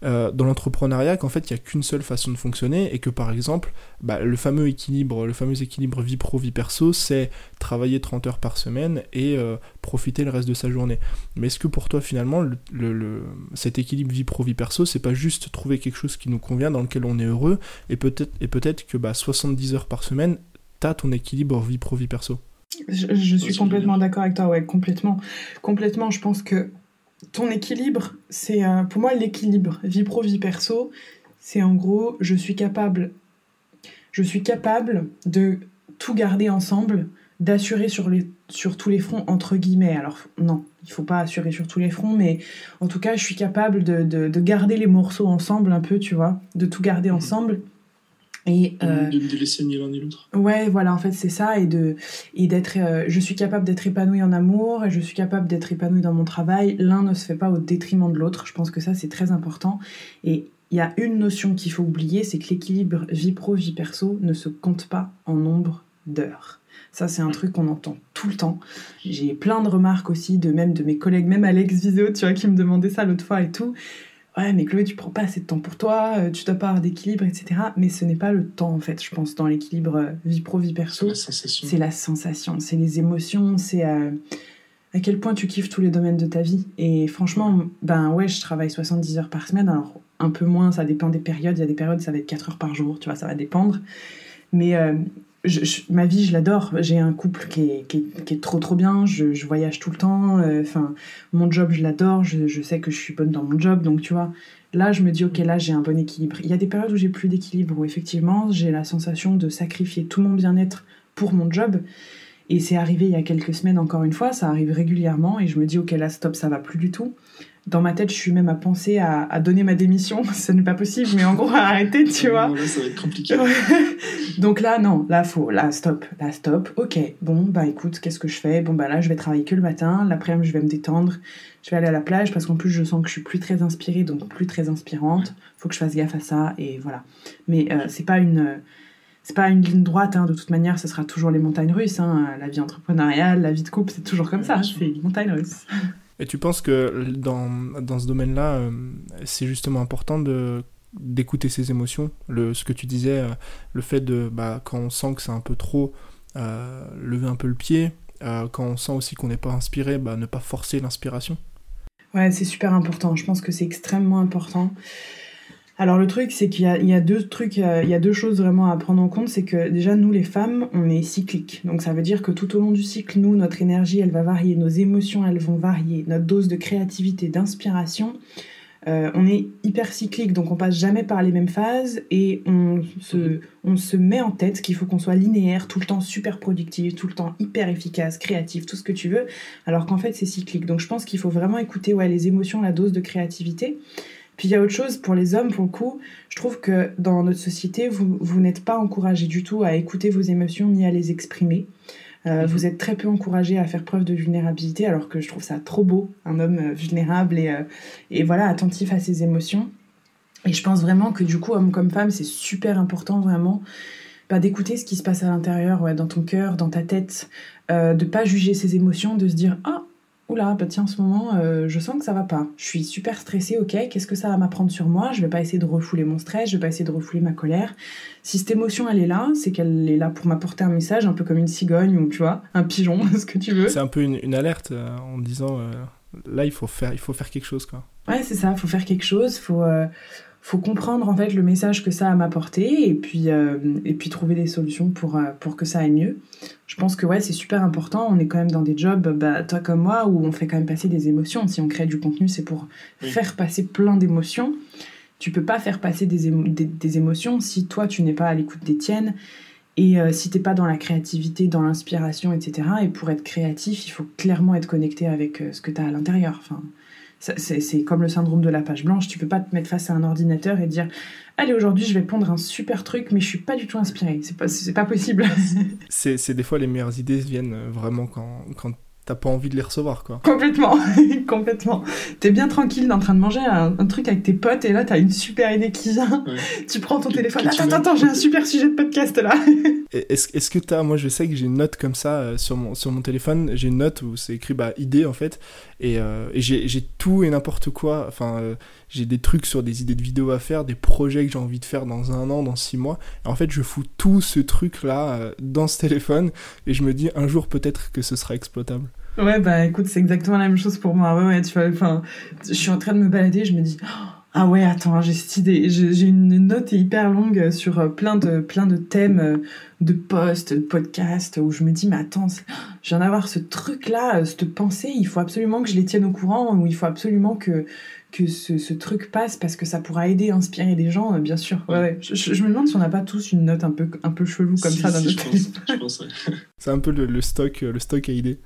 [SPEAKER 1] Euh, dans l'entrepreneuriat qu'en fait il n'y a qu'une seule façon de fonctionner et que par exemple bah, le fameux équilibre le fameux équilibre vie pro vie perso c'est travailler 30 heures par semaine et euh, profiter le reste de sa journée. Mais est-ce que pour toi finalement le, cet équilibre vie pro vie perso c'est pas juste trouver quelque chose qui nous convient dans lequel on est heureux et peut-être et peut-être que bah, 70 heures par semaine t'as ton équilibre vie pro vie perso?
[SPEAKER 2] Je, suis complètement d'accord avec toi, ouais, complètement. Complètement, je pense que ton équilibre, c'est euh, pour moi l'équilibre vie pro vie perso, c'est en gros je suis capable je suis capable de tout garder ensemble, d'assurer sur les sur tous les fronts entre guillemets. Alors non, il faut pas assurer sur tous les fronts, mais en tout cas je suis capable de, de, de garder les morceaux ensemble un peu, tu vois, de tout garder mhm. ensemble
[SPEAKER 3] et euh, de ne laisser ni l'un ni l'autre.
[SPEAKER 2] Ouais, voilà, en fait, c'est ça. Et de et d'être. Euh, je suis capable d'être épanouie en amour et je suis capable d'être épanouie dans mon travail. L'un ne se fait pas au détriment de l'autre. Je pense que ça, c'est très important. Et il y a une notion qu'il faut oublier c'est que l'équilibre vie pro, vie perso ne se compte pas en nombre d'heures. Ça, c'est un truc qu'on entend tout le temps. J'ai plein de remarques aussi de même de mes collègues, même Alex Viseo, tu vois, qui me demandait ça l'autre fois et tout ouais mais Chloé tu prends pas assez de temps pour toi, euh, tu dois pas avoir d'équilibre, etc. Mais ce n'est pas le temps en fait, je pense, dans l'équilibre euh, vie pro, vie perso. C'est la sensation, c'est les émotions, c'est euh, à quel point tu kiffes tous les domaines de ta vie. Et franchement, ben ouais, je travaille 70 heures par semaine, alors un peu moins, ça dépend des périodes, il y a des périodes ça va être 4 heures par jour, tu vois, ça va dépendre. Mais ma vie, je l'adore. J'ai un couple qui est, qui, est, trop trop bien. Je, voyage tout le temps. Euh, enfin, mon job, je l'adore. Je, sais que je suis bonne dans mon job. Donc, tu vois, là, je me dis, ok, là, j'ai un bon équilibre. Il y a des périodes où j'ai plus d'équilibre, où effectivement, j'ai la sensation de sacrifier tout mon bien-être pour mon job. Et c'est arrivé il y a quelques semaines, encore une fois. Ça arrive régulièrement. Et je me dis, ok, là, stop, ça va plus du tout dans ma tête, je suis même à penser à, donner ma démission. Ce n'est pas possible, mais en gros, à arrêter, tu vois.
[SPEAKER 3] là, ça va être compliqué.
[SPEAKER 2] Donc là, non, là, faut, là, stop, là, stop. Ok, bon, bah écoute, qu'est-ce que je fais? Bon, bah là, je vais travailler que le matin. L'après-midi, je vais me détendre. Je vais aller à la plage parce qu'en plus, je sens que je suis plus très inspirée, donc plus très inspirante. Faut que je fasse gaffe à ça et voilà. Mais euh, c'est pas une c'est pas une ligne droite, hein, de toute manière, ce sera toujours les montagnes russes. Hein. La vie entrepreneuriale, la vie de couple, c'est toujours comme ça, c'est les montagnes russes.
[SPEAKER 1] Et tu penses que dans, dans ce domaine-là, euh, c'est justement important de d'écouter ses émotions le, Ce que tu disais, euh, le fait de, bah, quand on sent que c'est un peu trop, euh, lever un peu le pied, quand on sent aussi qu'on n'est pas inspiré, bah, ne pas forcer l'inspiration?
[SPEAKER 2] Ouais, c'est super important. Je pense que c'est extrêmement important. Alors le truc, c'est qu'il y, a deux trucs, euh, il y a deux choses vraiment à prendre en compte. C'est que déjà nous les femmes, on est cycliques. Donc ça veut dire que tout au long du cycle, nous, notre énergie, elle va varier, nos émotions, elles vont varier, notre dose de créativité, d'inspiration. Euh, on est hyper cyclique, donc on passe jamais par les mêmes phases et on se, on se met en tête qu'il faut qu'on soit linéaire, tout le temps super productif, tout le temps hyper efficace, créatif, tout ce que tu veux, alors qu'en fait c'est cyclique. Donc je pense qu'il faut vraiment écouter ouais, les émotions, la dose de créativité. Puis il y a autre chose pour les hommes, pour le coup, je trouve que dans notre société, vous, vous n'êtes pas encouragé du tout à écouter vos émotions ni à les exprimer. Euh, mhm. Vous êtes très peu encouragé à faire preuve de vulnérabilité, alors que je trouve ça trop beau, un homme euh, vulnérable et, euh, et voilà, attentif à ses émotions. Et je pense vraiment que du coup, homme comme femme, c'est super important vraiment bah, d'écouter ce qui se passe à l'intérieur, ouais, dans ton cœur, dans ta tête, euh, de pas juger ses émotions, de se dire ah oula, bah tiens, en ce moment, euh, je sens que ça va pas. Je suis super stressée, ok, qu'est-ce que ça va m'apprendre sur moi? Je vais pas essayer de refouler mon stress, je vais pas essayer de refouler ma colère. Si cette émotion, elle est là, c'est qu'elle est là pour m'apporter un message, un peu comme une cigogne ou, tu vois, un pigeon, ce que tu veux.
[SPEAKER 1] C'est un peu une, alerte euh, en disant, euh, là, il faut, faire, il faut faire quelque chose, quoi.
[SPEAKER 2] Ouais, c'est ça, il faut faire quelque chose, faut faut comprendre en fait le message que ça a m'apporter et puis euh, et puis trouver des solutions pour euh, pour que ça aille mieux. Je pense que ouais c'est super important. On est quand même dans des jobs, bah, toi comme moi, où on fait quand même passer des émotions. Si on crée du contenu, c'est pour faire passer plein d'émotions. Tu peux pas faire passer des, des, émotions si toi tu n'es pas à l'écoute des tiennes et euh, si t'es pas dans la créativité, dans l'inspiration, etc. Et pour être créatif, il faut clairement être connecté avec ce que tu as à l'intérieur. Enfin, c'est comme le syndrome de la page blanche. Tu peux pas te mettre face à un ordinateur et dire Allez, aujourd'hui, je vais pondre un super truc, mais je suis pas du tout inspiré. C'est pas, pas possible.
[SPEAKER 1] c'est des fois les meilleures idées viennent vraiment quand, quand t'as pas envie de les recevoir, quoi.
[SPEAKER 2] Complètement, complètement. T'es bien tranquille en train de manger un, truc avec tes potes et là t'as une super idée qui vient. Tu prends ton téléphone. Attends, attends, attends, j'ai un super sujet de podcast là.
[SPEAKER 1] Est-ce est que t'as, moi je sais que j'ai une note comme ça euh, sur, mon, sur mon téléphone, j'ai une note où c'est écrit bah idée en fait, et, euh, j'ai tout et n'importe quoi. Enfin, euh, j'ai des trucs sur des idées de vidéos à faire, des projets que j'ai envie de faire dans un an, dans six mois. Et en fait, je fous tout ce truc là dans ce téléphone et je me dis un jour peut-être que ce sera exploitable.
[SPEAKER 2] Ouais, bah écoute, c'est exactement la même chose pour moi. Ouais, ouais, tu vois, enfin, je suis en train de me balader, je me dis, ah ouais, attends, j'ai cette idée. J'ai une note hyper longue sur euh, plein de, plein de thèmes euh, de posts, de podcasts, où je me dis, mais attends, je viens d'avoir ce truc-là, euh, cette pensée, il faut absolument que je les tienne au courant, ou il faut absolument que, que ce, ce truc passe parce que ça pourra aider, inspirer des gens, bien sûr. Ouais, ouais. Je, me demande si on n'a pas tous une note un peu, un peu chelou comme ça dans notre
[SPEAKER 3] téléphone.
[SPEAKER 1] C'est un peu le, le, stock, le stock à idées.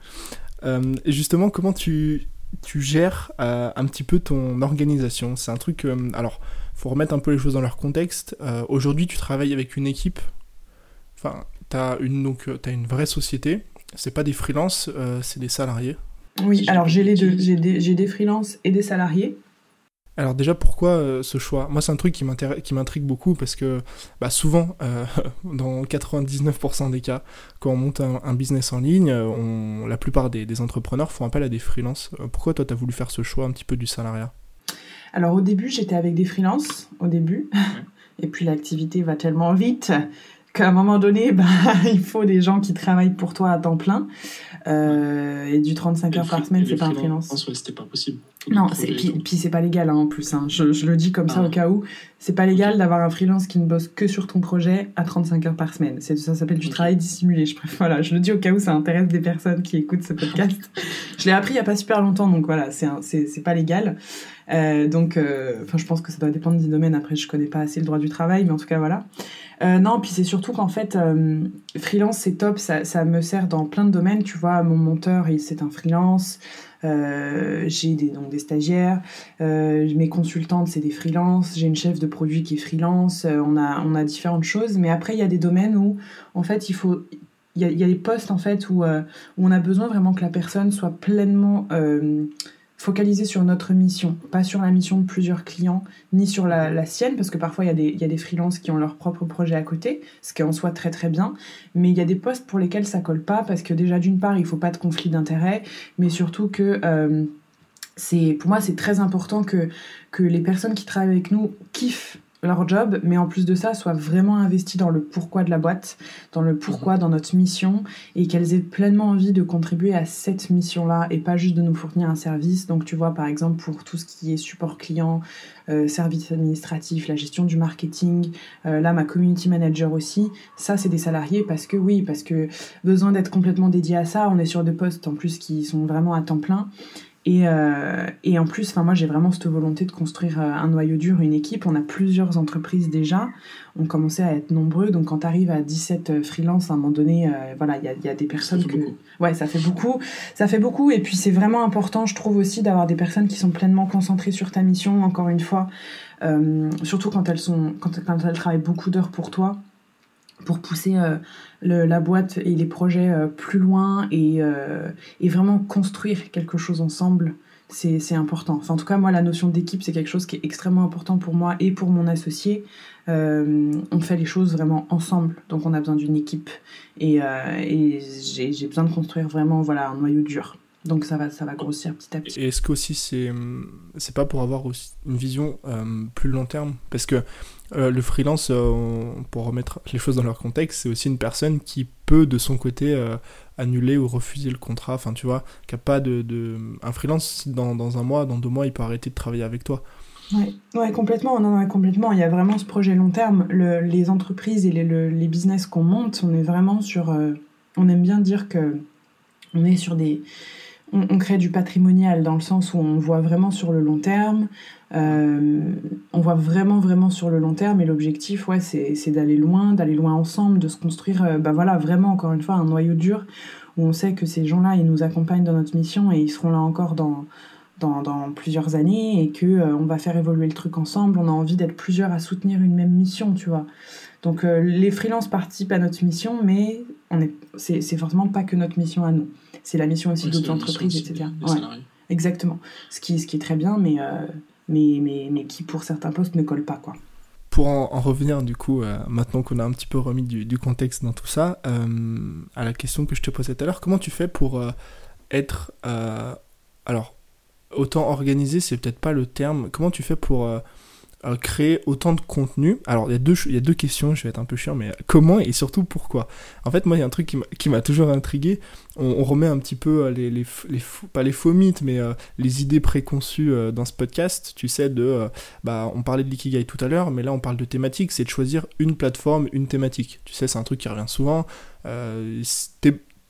[SPEAKER 1] Euh, et justement, comment tu, tu gères euh, un petit peu ton organisation C'est un truc. Euh, alors, faut remettre un peu les choses dans leur contexte. Aujourd'hui, tu travailles avec une équipe. Enfin, tu as une, donc, as une vraie société. C'est pas des freelances, c'est des salariés.
[SPEAKER 2] Oui, alors j'ai les deux. J'ai des, des freelances et des salariés.
[SPEAKER 1] Alors déjà, pourquoi euh, ce choix? Moi, c'est un truc qui m'intrigue beaucoup parce que bah, souvent, euh, dans 99% des cas, quand on monte un, business en ligne, on, la plupart des, entrepreneurs font appel à des freelances. Euh, pourquoi toi, tu as voulu faire ce choix un petit peu du salariat?
[SPEAKER 2] Alors au début, j'étais avec des freelances, au début. Et puis l'activité va tellement vite qu'à un moment donné, bah, il faut des gens qui travaillent pour toi à temps plein. Et du 35 heures par semaine, c'est pas un freelance.
[SPEAKER 3] c'était pas possible.
[SPEAKER 2] Non, et puis, puis c'est pas légal hein, en plus. Hein. Je, je, le dis comme ça ah. au cas où. C'est pas légal d'avoir un freelance qui ne bosse que sur ton projet à 35 heures par semaine. Ça s'appelle du travail dissimulé. Je, voilà, je le dis au cas où ça intéresse des personnes qui écoutent ce podcast. je l'ai appris il y a pas super longtemps, donc voilà, c'est pas légal. Euh, donc, euh, je pense que ça doit dépendre du domaine. Après, je connais pas assez le droit du travail, mais en tout cas, voilà. Euh, non, puis c'est surtout qu'en fait, euh, freelance, c'est top. Ça, me sert dans plein de domaines. Tu vois, mon monteur, c'est un freelance. Euh, j'ai des, donc des stagiaires, mes consultantes c'est des freelances, j'ai une chef de produit qui est freelance, on, a, différentes choses, mais après il y a des domaines où en fait il faut il y a, des postes en fait où, on a besoin vraiment que la personne soit pleinement focaliser sur notre mission, pas sur la mission de plusieurs clients, ni sur la, sienne, parce que parfois il y, a des, freelances qui ont leur propre projet à côté, ce qui est en soi très très bien, mais il y a des postes pour lesquels ça colle pas, parce que déjà d'une part, il faut pas de conflit d'intérêt, mais surtout que... Euh, c'est pour moi c'est très important que, que les personnes qui travaillent avec nous kiffent leur job, mais en plus de ça, soient vraiment investies dans le pourquoi de la boîte, dans le pourquoi, mhm. dans notre mission, et qu'elles aient pleinement envie de contribuer à cette mission-là, et pas juste de nous fournir un service. Donc tu vois, par exemple, pour tout ce qui est support client, euh, service administratif, la gestion du marketing, euh, là, ma community manager aussi, ça, c'est des salariés parce que oui, parce que besoin d'être complètement dédié à ça, on est sur des postes en plus qui sont vraiment à temps plein. Et, euh, et, en plus, enfin moi j'ai vraiment cette volonté de construire euh, un noyau dur, une équipe. On a plusieurs entreprises déjà. On commençait à être nombreux. Donc quand tu arrives à 17 euh, freelances, à un moment donné, voilà, il y a, y a, des personnes que... Ouais, ça fait beaucoup. Ça fait beaucoup. Et puis c'est vraiment important, je trouve aussi, d'avoir des personnes qui sont pleinement concentrées sur ta mission, encore une fois. surtout quand elles, sont, quand, quand elles travaillent beaucoup d'heures pour toi pour pousser euh, la boîte et les projets euh, plus loin et, euh, et, vraiment construire quelque chose ensemble, c'est important. Enfin, en tout cas, moi, la notion d'équipe, c'est quelque chose qui est extrêmement important pour moi et pour mon associé. on fait les choses vraiment ensemble, donc on a besoin d'une équipe et, j'ai besoin de construire vraiment voilà, un noyau dur. Donc ça va, ça va grossir petit à petit.
[SPEAKER 1] Et est-ce que aussi c'est, pas pour avoir une vision plus long terme? Parce que euh, le freelance, euh, pour remettre les choses dans leur contexte, c'est aussi une personne qui peut de son côté euh, annuler ou refuser le contrat. Enfin, tu vois, qui pas de, Un freelance, dans, un mois, dans deux mois, il peut arrêter de travailler avec toi.
[SPEAKER 2] Ouais, complètement. Non, non, complètement. Il y a vraiment ce projet long terme. les entreprises et les, les business qu'on monte, on est vraiment sur. on aime bien dire que on est sur des on, crée du patrimonial dans le sens où on voit vraiment sur le long terme. Euh, on voit vraiment, vraiment sur le long terme. Et l'objectif, ouais, c'est d'aller loin, d'aller loin ensemble, de se construire, euh, bah voilà, vraiment, encore une fois, un noyau dur où on sait que ces gens-là, ils nous accompagnent dans notre mission et ils seront là encore dans, dans, plusieurs années et que euh, on va faire évoluer le truc ensemble. On a envie d'être plusieurs à soutenir une même mission, tu vois. Donc les freelances participent à notre mission, mais on est, c'est forcément pas que notre mission à nous c'est la mission aussi d'autres entreprises, etc. exactement. Ce qui, ce qui est très bien, mais, euh, mais, mais, mais qui pour certains postes ne colle pas. quoi.
[SPEAKER 1] Pour en, revenir du coup, euh, maintenant qu'on a un petit peu remis du, contexte dans tout ça, euh, à la question que je te posais tout à l'heure, comment tu fais pour être... alors, autant organisé, c'est peut-être pas le terme, comment tu fais pour créer autant de contenu Alors, il y, a deux, il y a deux questions, je vais être un peu chiant, mais comment et surtout pourquoi? En fait, moi, il y a un truc qui m'a toujours intrigué. On, remet un petit peu euh, les, pas les faux mythes, mais euh, les idées préconçues euh, dans ce podcast. Tu sais, de, bah, on parlait de l'ikigai tout à l'heure, mais là, on parle de thématique, c'est de choisir une plateforme, une thématique. Tu sais, c'est un truc qui revient souvent. Euh,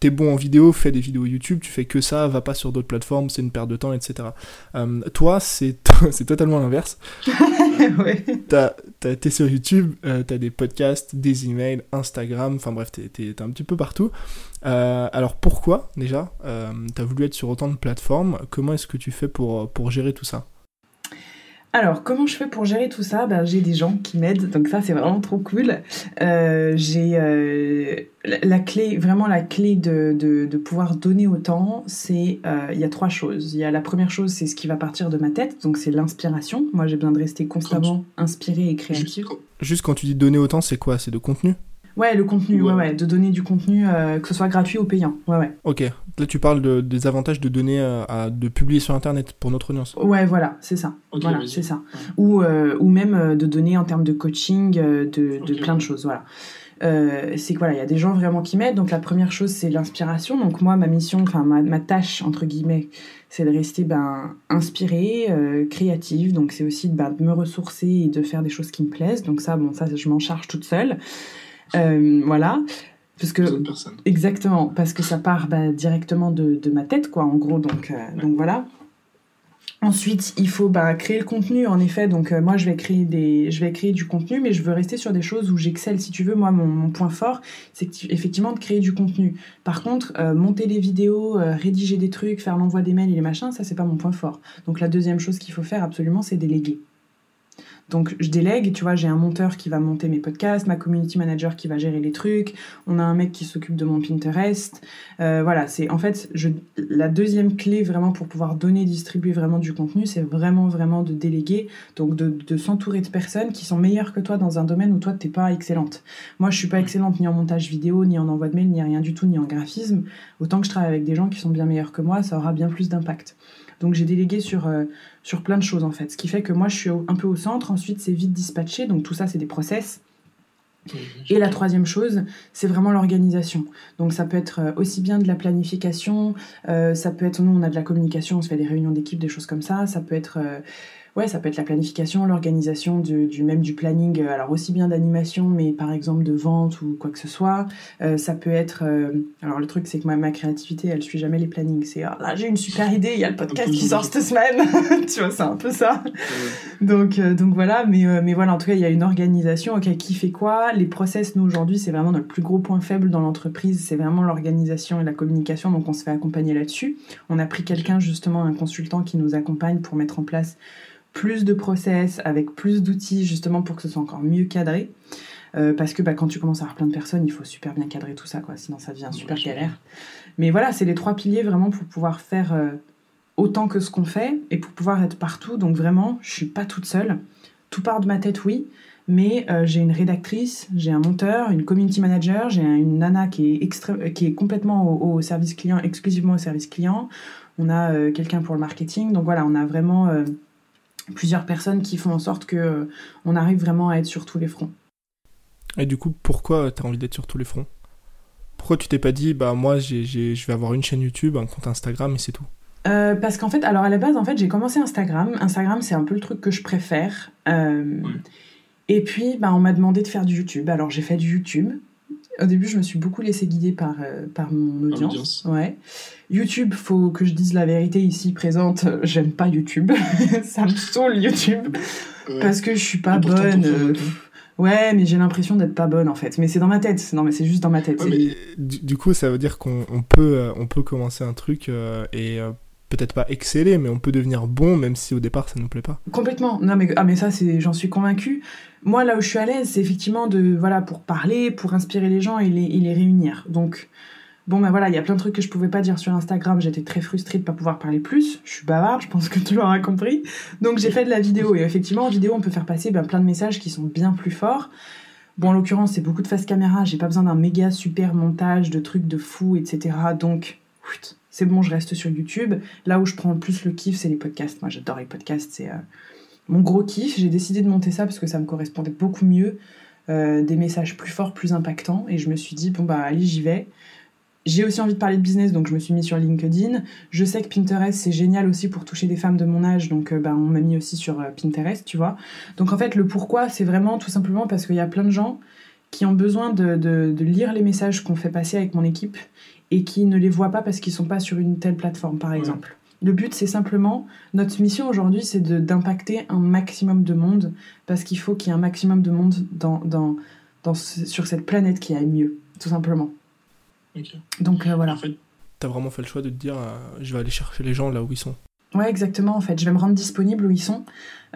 [SPEAKER 1] t'es bon en vidéo, fais des vidéos YouTube, tu fais que ça, va pas sur d'autres plateformes, c'est une perte de temps, etc. Euh, toi, c'est totalement l'inverse. ouais. T'es sur YouTube, euh, t'as des podcasts, des emails, Instagram, enfin bref, t'es un petit peu partout. Euh, alors pourquoi déjà t'as voulu être sur autant de plateformes? Comment est-ce que tu fais pour, pour gérer tout ça?
[SPEAKER 2] Alors, comment je fais pour gérer tout ça? Ben, J'ai des gens qui m'aident, donc ça c'est vraiment trop cool. Euh, j'ai euh, la clé, vraiment la clé de, de, pouvoir donner autant, c'est euh, il y a trois choses. Il y a la première chose, c'est ce qui va partir de ma tête, donc c'est l'inspiration. Moi j'ai besoin de rester constamment inspiré et créatif.
[SPEAKER 1] Juste quand tu dis donner autant, c'est quoi? C'est de contenu?
[SPEAKER 2] Ouais, le contenu, ouais, ouais, de donner du contenu, euh, que ce soit gratuit ou payant, ouais, ouais.
[SPEAKER 1] Ok, là tu parles de, des avantages de donner, euh, à, de publier sur Internet pour notre audience.
[SPEAKER 2] Ouais, voilà, c'est ça. voilà, c'est ça. Ou, euh, ou même de donner en termes de coaching, de, de plein de choses, voilà. c'est que voilà, il y a des gens vraiment qui m'aident. Donc la première chose, c'est l'inspiration. Donc moi, ma mission, enfin ma, ma, tâche entre guillemets, c'est de rester ben inspirée, créative. Donc c'est aussi ben, de me ressourcer et de faire des choses qui me plaisent. Donc ça, bon, ça, je m'en charge toute seule. Euh, voilà. Parce que, exactement, parce que ça part bah, directement de, de, ma tête, quoi, en gros. Donc, euh, donc voilà. Ensuite, il faut bah, créer le contenu, en effet. Donc, euh, moi, je vais, créer des, je vais créer du contenu, mais je veux rester sur des choses où j'excelle. Si tu veux, moi, mon, mon point fort, c'est effectivement de créer du contenu. Par contre, monter les vidéos, rédiger des trucs, faire l'envoi des mails et les machins, ça, c'est pas mon point fort. Donc, la deuxième chose qu'il faut faire absolument, c'est déléguer. Donc je délègue, tu vois, j'ai un monteur qui va monter mes podcasts, ma community manager qui va gérer les trucs, on a un mec qui s'occupe de mon Pinterest. Euh, voilà, c'est en fait je, la deuxième clé vraiment pour pouvoir donner, distribuer vraiment du contenu, c'est vraiment vraiment de déléguer, donc de, de s'entourer de personnes qui sont meilleures que toi dans un domaine où toi t'es pas excellente. Moi je suis pas excellente ni en montage vidéo, ni en envoi de mail, ni rien du tout, ni en graphisme. Autant que je travaille avec des gens qui sont bien meilleurs que moi, ça aura bien plus d'impact. Donc j'ai délégué sur, euh, sur plein de choses en fait. Ce qui fait que moi je suis un peu au centre, ensuite c'est vite dispatché, donc tout ça c'est des process. Et la troisième chose, c'est vraiment l'organisation. Donc ça peut être euh, aussi bien de la planification, euh, ça peut être, nous on a de la communication, on se fait des réunions d'équipe, des choses comme ça, ça peut être ouais, ça peut être la planification, l'organisation du, même du planning, euh, alors aussi bien d'animation, mais par exemple de vente ou quoi que ce soit. Euh, ça peut être, euh, alors le truc c'est que ma, ma, créativité, elle suit jamais les plannings. C'est ah, là j'ai une super idée, il y a le podcast qui sort cette semaine, tu vois, c'est un peu ça. Donc donc voilà, mais mais voilà, en tout cas il y a une organisation. Ok, qui fait quoi? Les process, nous aujourd'hui, c'est vraiment notre plus gros point faible dans l'entreprise, c'est vraiment l'organisation et la communication. Donc on se fait accompagner là-dessus. On a pris quelqu'un justement, un consultant qui nous accompagne pour mettre en place plus de process, avec plus d'outils justement pour que ce soit encore mieux cadré. Euh, parce que bah, quand tu commences à avoir plein de personnes, il faut super bien cadrer tout ça, quoi, sinon ça devient super galère. Mais voilà, c'est les trois piliers vraiment pour pouvoir faire euh, autant que ce qu'on fait et pour pouvoir être partout. Donc vraiment, je suis pas toute seule. Tout part de ma tête, oui, mais euh, j'ai une rédactrice, j'ai un monteur, une community manager, j'ai une nana qui est, qui est complètement au, au, service client, exclusivement au service client. On a quelqu'un pour le marketing. Donc voilà, on a vraiment plusieurs personnes qui font en sorte que euh, on arrive vraiment à être sur tous les fronts.
[SPEAKER 1] Et du coup, pourquoi tu as envie d'être sur tous les fronts? Pourquoi tu t'es pas dit, bah moi, je vais avoir une chaîne YouTube, un compte Instagram et c'est tout?
[SPEAKER 2] Euh, parce qu'en fait, alors à la base, en fait, j'ai commencé Instagram. Instagram, c'est un peu le truc que je préfère. Euh, et puis, bah, on m'a demandé de faire du YouTube. Alors, j'ai fait du YouTube. Au début, je me suis beaucoup laissé guider par, euh, par mon audience. Ouais. YouTube, faut que je dise la vérité ici présente, euh, j'aime pas YouTube. ça me saoule YouTube. Parce que je suis pas bonne. Euh, ouais, mais j'ai l'impression d'être pas bonne en fait. Mais c'est dans ma tête. Non, mais c'est juste dans ma tête.
[SPEAKER 1] du, coup, ça veut dire qu'on peut, on peut commencer un truc et peut-être pas exceller, mais on peut devenir bon même si au départ ça nous plaît pas.
[SPEAKER 2] Complètement. Non mais ah mais ça c'est j'en suis convaincue. Moi là où je suis à l'aise, c'est effectivement de voilà pour parler, pour inspirer les gens et les, et les réunir. Donc bon ben voilà, il y a plein de trucs que je pouvais pas dire sur Instagram, j'étais très frustrée de pas pouvoir parler plus. Je suis bavarde, je pense que tu l'auras compris. Donc j'ai fait de la vidéo et effectivement en vidéo on peut faire passer ben, plein de messages qui sont bien plus forts. Bon, en l'occurrence, c'est beaucoup de face caméra, j'ai pas besoin d'un méga super montage de trucs de fou, etc. Donc, c'est bon, je reste sur YouTube. Là où je prends le plus le kiff, c'est les podcasts. Moi, j'adore les podcasts, c'est euh, mon gros kiff. J'ai décidé de monter ça parce que ça me correspondait beaucoup mieux. Euh, des messages plus forts, plus impactants. Et je me suis dit, bon, bah, allez, j'y vais. J'ai aussi envie de parler de business, donc je me suis mis sur LinkedIn. Je sais que Pinterest, c'est génial aussi pour toucher des femmes de mon âge, donc euh, bah, on m'a mis aussi sur Pinterest, tu vois. Donc en fait, le pourquoi, c'est vraiment tout simplement parce qu'il y a plein de gens qui ont besoin de, de lire les messages qu'on fait passer avec mon équipe et qui ne les voient pas parce qu'ils sont pas sur une telle plateforme, par exemple. Le but, c'est simplement, notre mission aujourd'hui, c'est d'impacter un maximum de monde, parce qu'il faut qu'il y ait un maximum de monde dans, dans, dans sur cette planète qui aille mieux, tout simplement. Donc euh, voilà. En fait,
[SPEAKER 1] tu as vraiment fait le choix de te dire, euh, je vais aller chercher les gens là où ils sont.
[SPEAKER 2] Ouais, exactement, en fait. Je vais me rendre disponible où ils sont,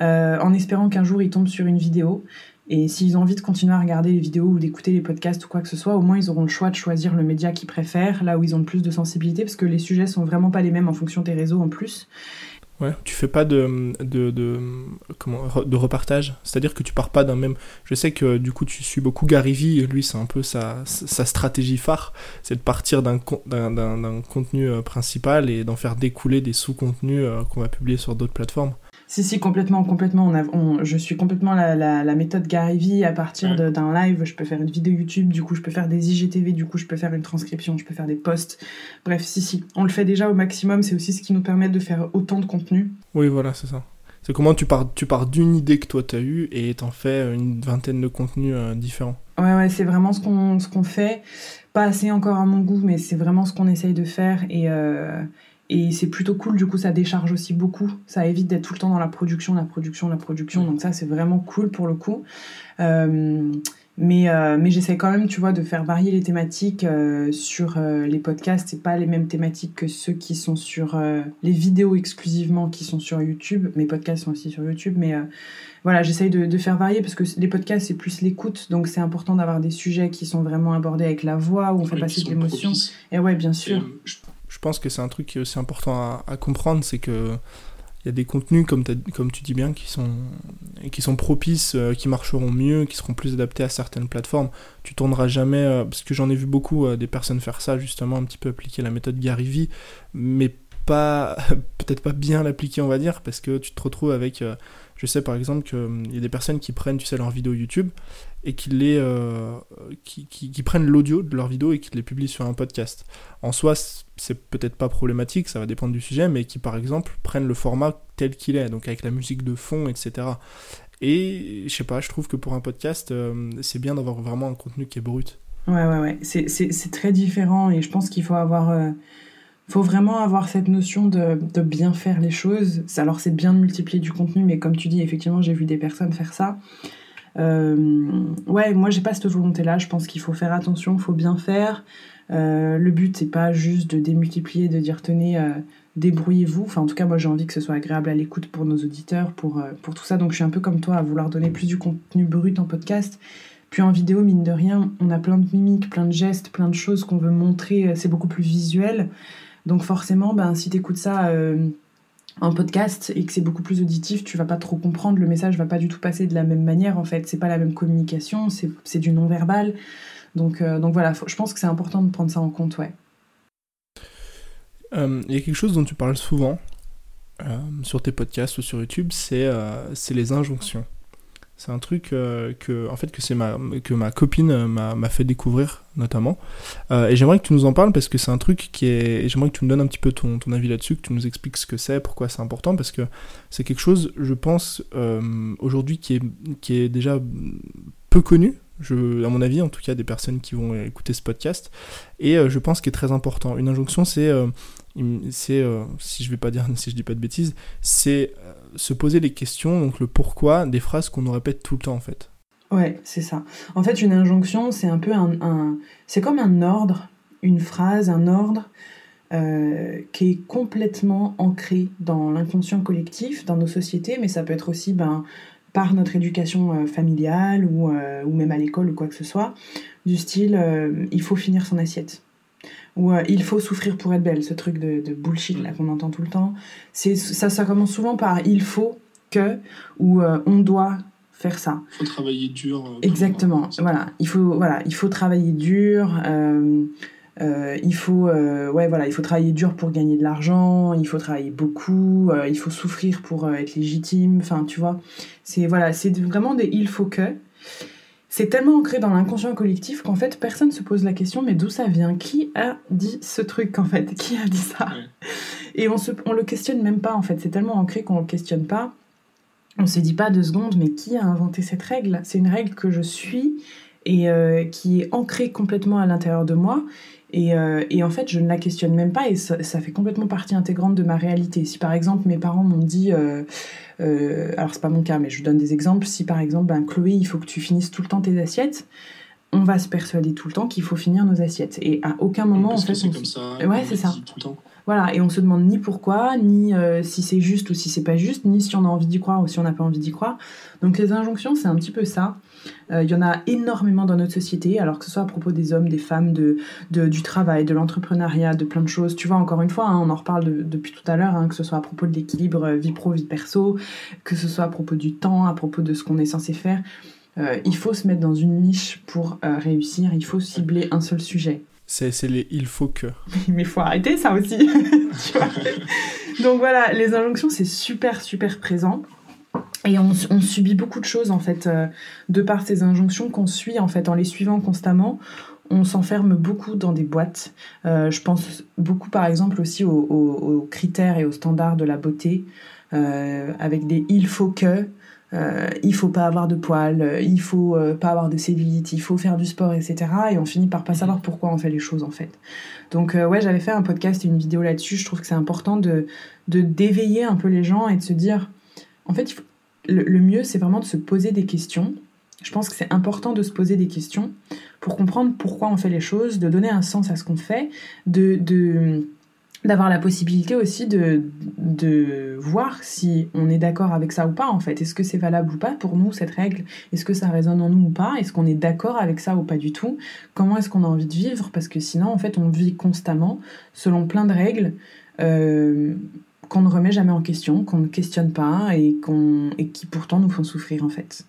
[SPEAKER 2] euh, en espérant qu'un jour ils tombent sur une vidéo et s'ils ont envie de continuer à regarder les vidéos ou d'écouter les podcasts ou quoi que ce soit, au moins ils auront le choix de choisir le média qu'ils préfèrent, là où ils ont le plus de sensibilité, parce que les sujets sont vraiment pas les mêmes en fonction des réseaux en plus.
[SPEAKER 1] Ouais, tu fais pas de, de, comment, de repartage, c'est-à-dire que tu pars pas d'un même. Je sais que du coup tu suis beaucoup Gary Vee, lui c'est un peu sa, stratégie phare, c'est de partir d'un contenu euh, principal et d'en faire découler des sous-contenus euh, qu'on va publier sur d'autres plateformes.
[SPEAKER 2] Si, si, complètement, complètement. On je suis complètement la, la, méthode Gary. À partir d'un live, je peux faire une vidéo YouTube, du coup, je peux faire des IGTV, du coup, je peux faire une transcription, je peux faire des posts. Bref, si, si. On le fait déjà au maximum. C'est aussi ce qui nous permet de faire autant de contenu.
[SPEAKER 1] Oui, voilà, c'est ça. C'est comment tu pars, tu pars d'une idée que toi tu as eue et t'en fais une vingtaine de contenus euh, différents.
[SPEAKER 2] Ouais, ouais, c'est vraiment ce qu'on qu'on fait. Pas assez encore à mon goût, mais c'est vraiment ce qu'on essaye de faire. Et. Euh et c'est plutôt cool, du coup, ça décharge aussi beaucoup. Ça évite d'être tout le temps dans la production, la production, la production. Donc ça, c'est vraiment cool pour le coup. Euh, Mais, euh, mais j'essaie quand même, tu vois, de faire varier les thématiques euh, sur euh, les podcasts. C'est pas les mêmes thématiques que ceux qui sont sur les vidéos exclusivement qui sont sur YouTube. Mes podcasts sont aussi sur YouTube, mais voilà, j'essaye de, de, faire varier parce que les podcasts c'est plus l'écoute, donc c'est important d'avoir des sujets qui sont vraiment abordés avec la voix où on fait passer de l'émotion. Et ouais, bien sûr.
[SPEAKER 1] je pense que c'est un truc qui est aussi important à, comprendre, c'est que il y a des contenus, comme, tu dis bien, qui sont, qui sont propices, euh, qui marcheront mieux, qui seront plus adaptés à certaines plateformes. Tu tourneras jamais, euh, parce que j'en ai vu beaucoup euh, des personnes faire ça, justement, un petit peu appliquer la méthode Gary Vee, mais pas, peut-être pas bien l'appliquer, on va dire, parce que tu te retrouves avec, je sais par exemple qu'il y a des personnes qui prennent, tu sais, leur vidéo YouTube et qui, les, euh, qui, qui, prennent l'audio de leur vidéo et qui les publient sur un podcast. En soi, c'est peut-être pas problématique, ça va dépendre du sujet, mais qui par exemple prennent le format tel qu'il est, donc avec la musique de fond, etc. Et je sais pas, je trouve que pour un podcast, euh, c'est bien d'avoir vraiment un contenu qui est brut.
[SPEAKER 2] Ouais, ouais, ouais, c'est très différent et je pense qu'il faut avoir. Faut vraiment avoir cette notion de, bien faire les choses. Alors, c'est bien de multiplier du contenu, mais comme tu dis, effectivement, j'ai vu des personnes faire ça. Euh, ouais, moi j'ai pas cette volonté-là. Je pense qu'il faut faire attention, faut bien faire. Euh, le but c'est pas juste de démultiplier, de dire tenez, euh, débrouillez-vous. Enfin, en tout cas, moi j'ai envie que ce soit agréable à l'écoute pour nos auditeurs, pour tout ça. Donc je suis un peu comme toi à vouloir donner plus du contenu brut en podcast. Puis en vidéo, mine de rien, on a plein de mimiques, plein de gestes, plein de choses qu'on veut montrer. C'est beaucoup plus visuel. Donc forcément, ben, si tu écoutes ça un podcast et que c'est beaucoup plus auditif, tu vas pas trop comprendre, le message va pas du tout passer de la même manière en fait, c'est pas la même communication, c'est du non-verbal. Donc, euh, donc voilà, je pense que c'est important de prendre ça en compte, ouais.
[SPEAKER 1] Euh, il y a quelque chose dont tu parles souvent euh, sur tes podcasts ou sur YouTube, c'est les injonctions. C'est un truc euh, que, en fait, que, c'est ma, que ma copine euh, m'a fait découvrir, notamment. Euh, et j'aimerais que tu nous en parles parce que c'est un truc qui est. J'aimerais que tu nous donnes un petit peu ton, ton avis là-dessus, que tu nous expliques ce que c'est, pourquoi c'est important, parce que c'est quelque chose, je pense, aujourd'hui qui est, qui est déjà peu connu. Je, à mon avis, en tout cas, des personnes qui vont écouter ce podcast. Et je pense qu'il est très important. Une injonction, c'est c'est, euh, si je vais pas dire, si je dis pas de bêtises, c'est euh, se poser les questions, donc le pourquoi des phrases qu'on nous répète tout le temps en fait.
[SPEAKER 2] Ouais, c'est ça. En fait, une injonction, c'est un peu un, c'est comme un ordre, une phrase, un ordre euh, qui est complètement ancré dans l'inconscient collectif, dans nos sociétés, mais ça peut être aussi ben, par notre éducation familiale ou, ou, même à l'école ou quoi que ce soit, du style il faut finir son assiette ou euh, il faut souffrir pour être belle, ce truc de, bullshit là qu'on entend tout le temps. C'est ça, ça commence souvent par il faut que ou euh, on doit faire ça.
[SPEAKER 3] Il faut travailler dur. Euh,
[SPEAKER 2] Exactement. Voilà, il faut voilà, il faut travailler dur. il faut ouais voilà, il faut travailler dur pour gagner de l'argent. Il faut travailler beaucoup. il faut souffrir pour être légitime. Enfin, tu vois, c'est voilà, c'est vraiment des il faut que c'est tellement ancré dans l'inconscient collectif qu'en fait personne se pose la question mais d'où ça vient? Qui a dit ce truc en fait? Qui a dit ça? Et on, se, on le questionne même pas en fait, c'est tellement ancré qu'on le questionne pas. On se dit pas deux secondes mais qui a inventé cette règle? C'est une règle que je suis et euh, qui est ancrée complètement à l'intérieur de moi et, euh, et, en fait, je ne la questionne même pas et ça, ça, fait complètement partie intégrante de ma réalité. Si par exemple mes parents m'ont dit, euh, euh, alors c'est pas mon cas, mais je vous donne des exemples. Si par exemple, ben, Chloé, il faut que tu finisses tout le temps tes assiettes, on va se persuader tout le temps qu'il faut finir nos assiettes. Et à aucun moment, en fait,
[SPEAKER 3] c'est comme ça.
[SPEAKER 2] Ouais, c'est ça. Voilà, et on se demande ni pourquoi, ni euh, si c'est juste ou si c'est pas juste, ni si on a envie d'y croire ou si on n'a pas envie d'y croire. Donc les injonctions, c'est un petit peu ça. Euh, il y en a énormément dans notre société, alors que ce soit à propos des hommes, des femmes, de, du travail, de l'entrepreneuriat, de plein de choses. Tu vois, encore une fois, hein, on en reparle depuis tout à l'heure, hein, que ce soit à propos de l'équilibre euh, vie pro, vie perso, que ce soit à propos du temps, à propos de ce qu'on est censé faire. il faut se mettre dans une niche pour réussir, il faut cibler un seul sujet.
[SPEAKER 1] C'est les il faut que.
[SPEAKER 2] Mais il faut arrêter ça aussi. Donc voilà, les injonctions, c'est super, super présent. Et on, subit beaucoup de choses en fait euh, de par ces injonctions qu'on suit en fait en les suivant constamment. On s'enferme beaucoup dans des boîtes. Euh, je pense beaucoup par exemple aussi aux, critères et aux standards de la beauté euh, avec des il faut que. Il faut pas avoir de poils, il faut pas avoir de cellulite, il faut faire du sport, etc. Et on finit par pas savoir pourquoi on fait les choses en fait. Donc ouais, j'avais fait un podcast et une vidéo là-dessus. Je trouve que c'est important de d'éveiller un peu les gens et de se dire, en fait, le, mieux c'est vraiment de se poser des questions. Je pense que c'est important de se poser des questions pour comprendre pourquoi on fait les choses, de donner un sens à ce qu'on fait, d'avoir la possibilité aussi de, de voir si on est d'accord avec ça ou pas en fait. Est-ce que c'est valable ou pas pour nous cette règle? Est-ce que ça résonne en nous ou pas? Est-ce qu'on est d'accord avec ça ou pas du tout? Comment est-ce qu'on a envie de vivre? Parce que sinon en fait on vit constamment selon plein de règles euh, qu'on ne remet jamais en question, qu'on ne questionne pas et, qu'on, et qui pourtant nous font souffrir en fait.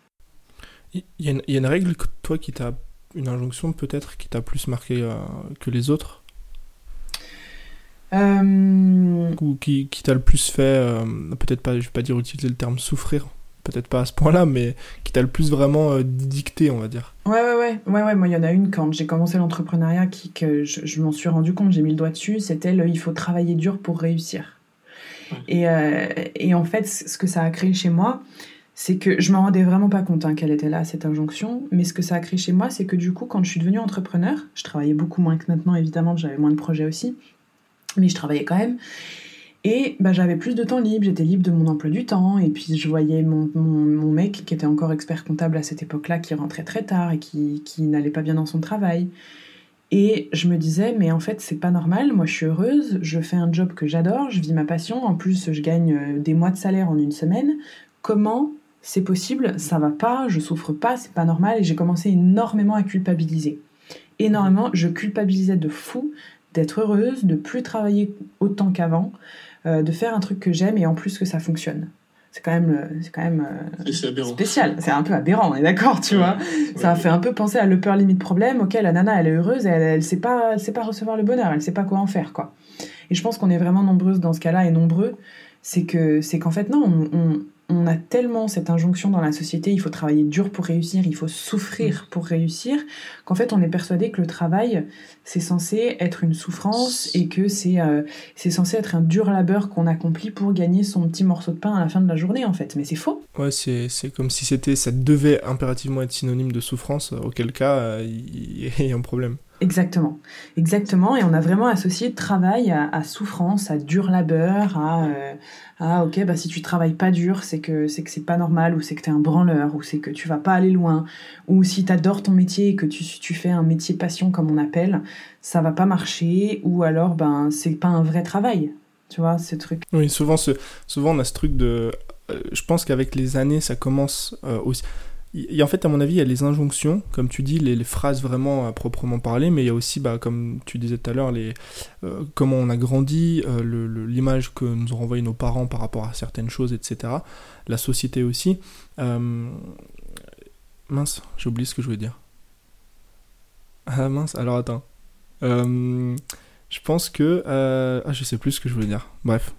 [SPEAKER 1] Il y, a une, règle, toi, qui t'a. Une injonction peut-être qui t'a plus marqué euh, que les autres?
[SPEAKER 2] Euh...
[SPEAKER 1] Ou qui, qui t'a le plus fait, euh, peut-être pas, je vais pas dire utiliser le terme souffrir, peut-être pas à ce point-là, mais qui t'a le plus vraiment euh, dicté, on va dire?
[SPEAKER 2] Ouais, ouais, ouais, ouais, ouais. Moi, il y en a une quand j'ai commencé l'entrepreneuriat qui, que je, je m'en suis rendu compte, j'ai mis le doigt dessus, c'était le il faut travailler dur pour réussir. Et, euh, et en fait, ce que ça a créé chez moi, c'est que je m'en rendais vraiment pas compte hein, qu'elle était là, cette injonction. Mais ce que ça a créé chez moi, c'est que du coup, quand je suis devenue entrepreneur, je travaillais beaucoup moins que maintenant, évidemment, j'avais moins de projets aussi, mais je travaillais quand même. Et bah, j'avais plus de temps libre, j'étais libre de mon emploi du temps, et puis je voyais mon, mon, mec, qui était encore expert comptable à cette époque-là, qui rentrait très tard et qui, qui n'allait pas bien dans son travail. Et je me disais, mais en fait, c'est pas normal, moi je suis heureuse, je fais un job que j'adore, je vis ma passion, en plus je gagne euh, des mois de salaire en une semaine. Comment c'est possible, ça va pas, je souffre pas, c'est pas normal et j'ai commencé énormément à culpabiliser. Énormément, je culpabilisais de fou d'être heureuse, de plus travailler autant qu'avant, euh, de faire un truc que j'aime et en plus que ça fonctionne. C'est quand même, euh, c'est quand même euh, spécial. C'est un peu aberrant, on est d'accord, tu vois. Ça a fait un peu penser à l'upper limit problème. Ok, la nana, elle est heureuse, elle, elle sait pas, elle sait pas recevoir le bonheur, elle sait pas quoi en faire, quoi. Et je pense qu'on est vraiment nombreuses dans ce cas-là et nombreux. C'est que, c'est qu'en fait non, on, on a tellement cette injonction dans la société, il faut travailler dur pour réussir, il faut souffrir mm. pour réussir, qu'en fait on est persuadé que le travail, c'est censé être une souffrance et que c'est euh, censé être un dur labeur qu'on accomplit pour gagner son petit morceau de pain à la fin de la journée en fait. Mais c'est faux.
[SPEAKER 1] Ouais, c'est comme si c'était ça devait impérativement être synonyme de souffrance, auquel cas euh, il y a un problème.
[SPEAKER 2] Exactement, exactement. Et on a vraiment associé travail à, souffrance, à dur labeur, à, euh, ok, bah si tu travailles pas dur, c'est que c'est que c'est pas normal, ou c'est que t'es un branleur, ou c'est que tu vas pas aller loin, ou si t'adores ton métier et que tu, tu fais un métier passion comme on appelle, ça va pas marcher, ou alors ben c'est pas un vrai travail, tu vois, ces trucs.
[SPEAKER 1] Oui, souvent, ce, souvent on a ce truc de, euh, je pense qu'avec les années, ça commence euh, aussi en fait, à mon avis, il y a les injonctions, comme tu dis, les, phrases vraiment à proprement parler, mais il y a aussi, bah, comme tu disais tout à l'heure, euh, comment on a grandi, euh, l'image que nous ont renvoyé nos parents par rapport à certaines choses, etc. La société aussi. Euh, mince, j'ai oublié ce que je voulais dire. Ah mince, alors attends. je pense que... Ah, je sais plus ce que je voulais dire. Bref,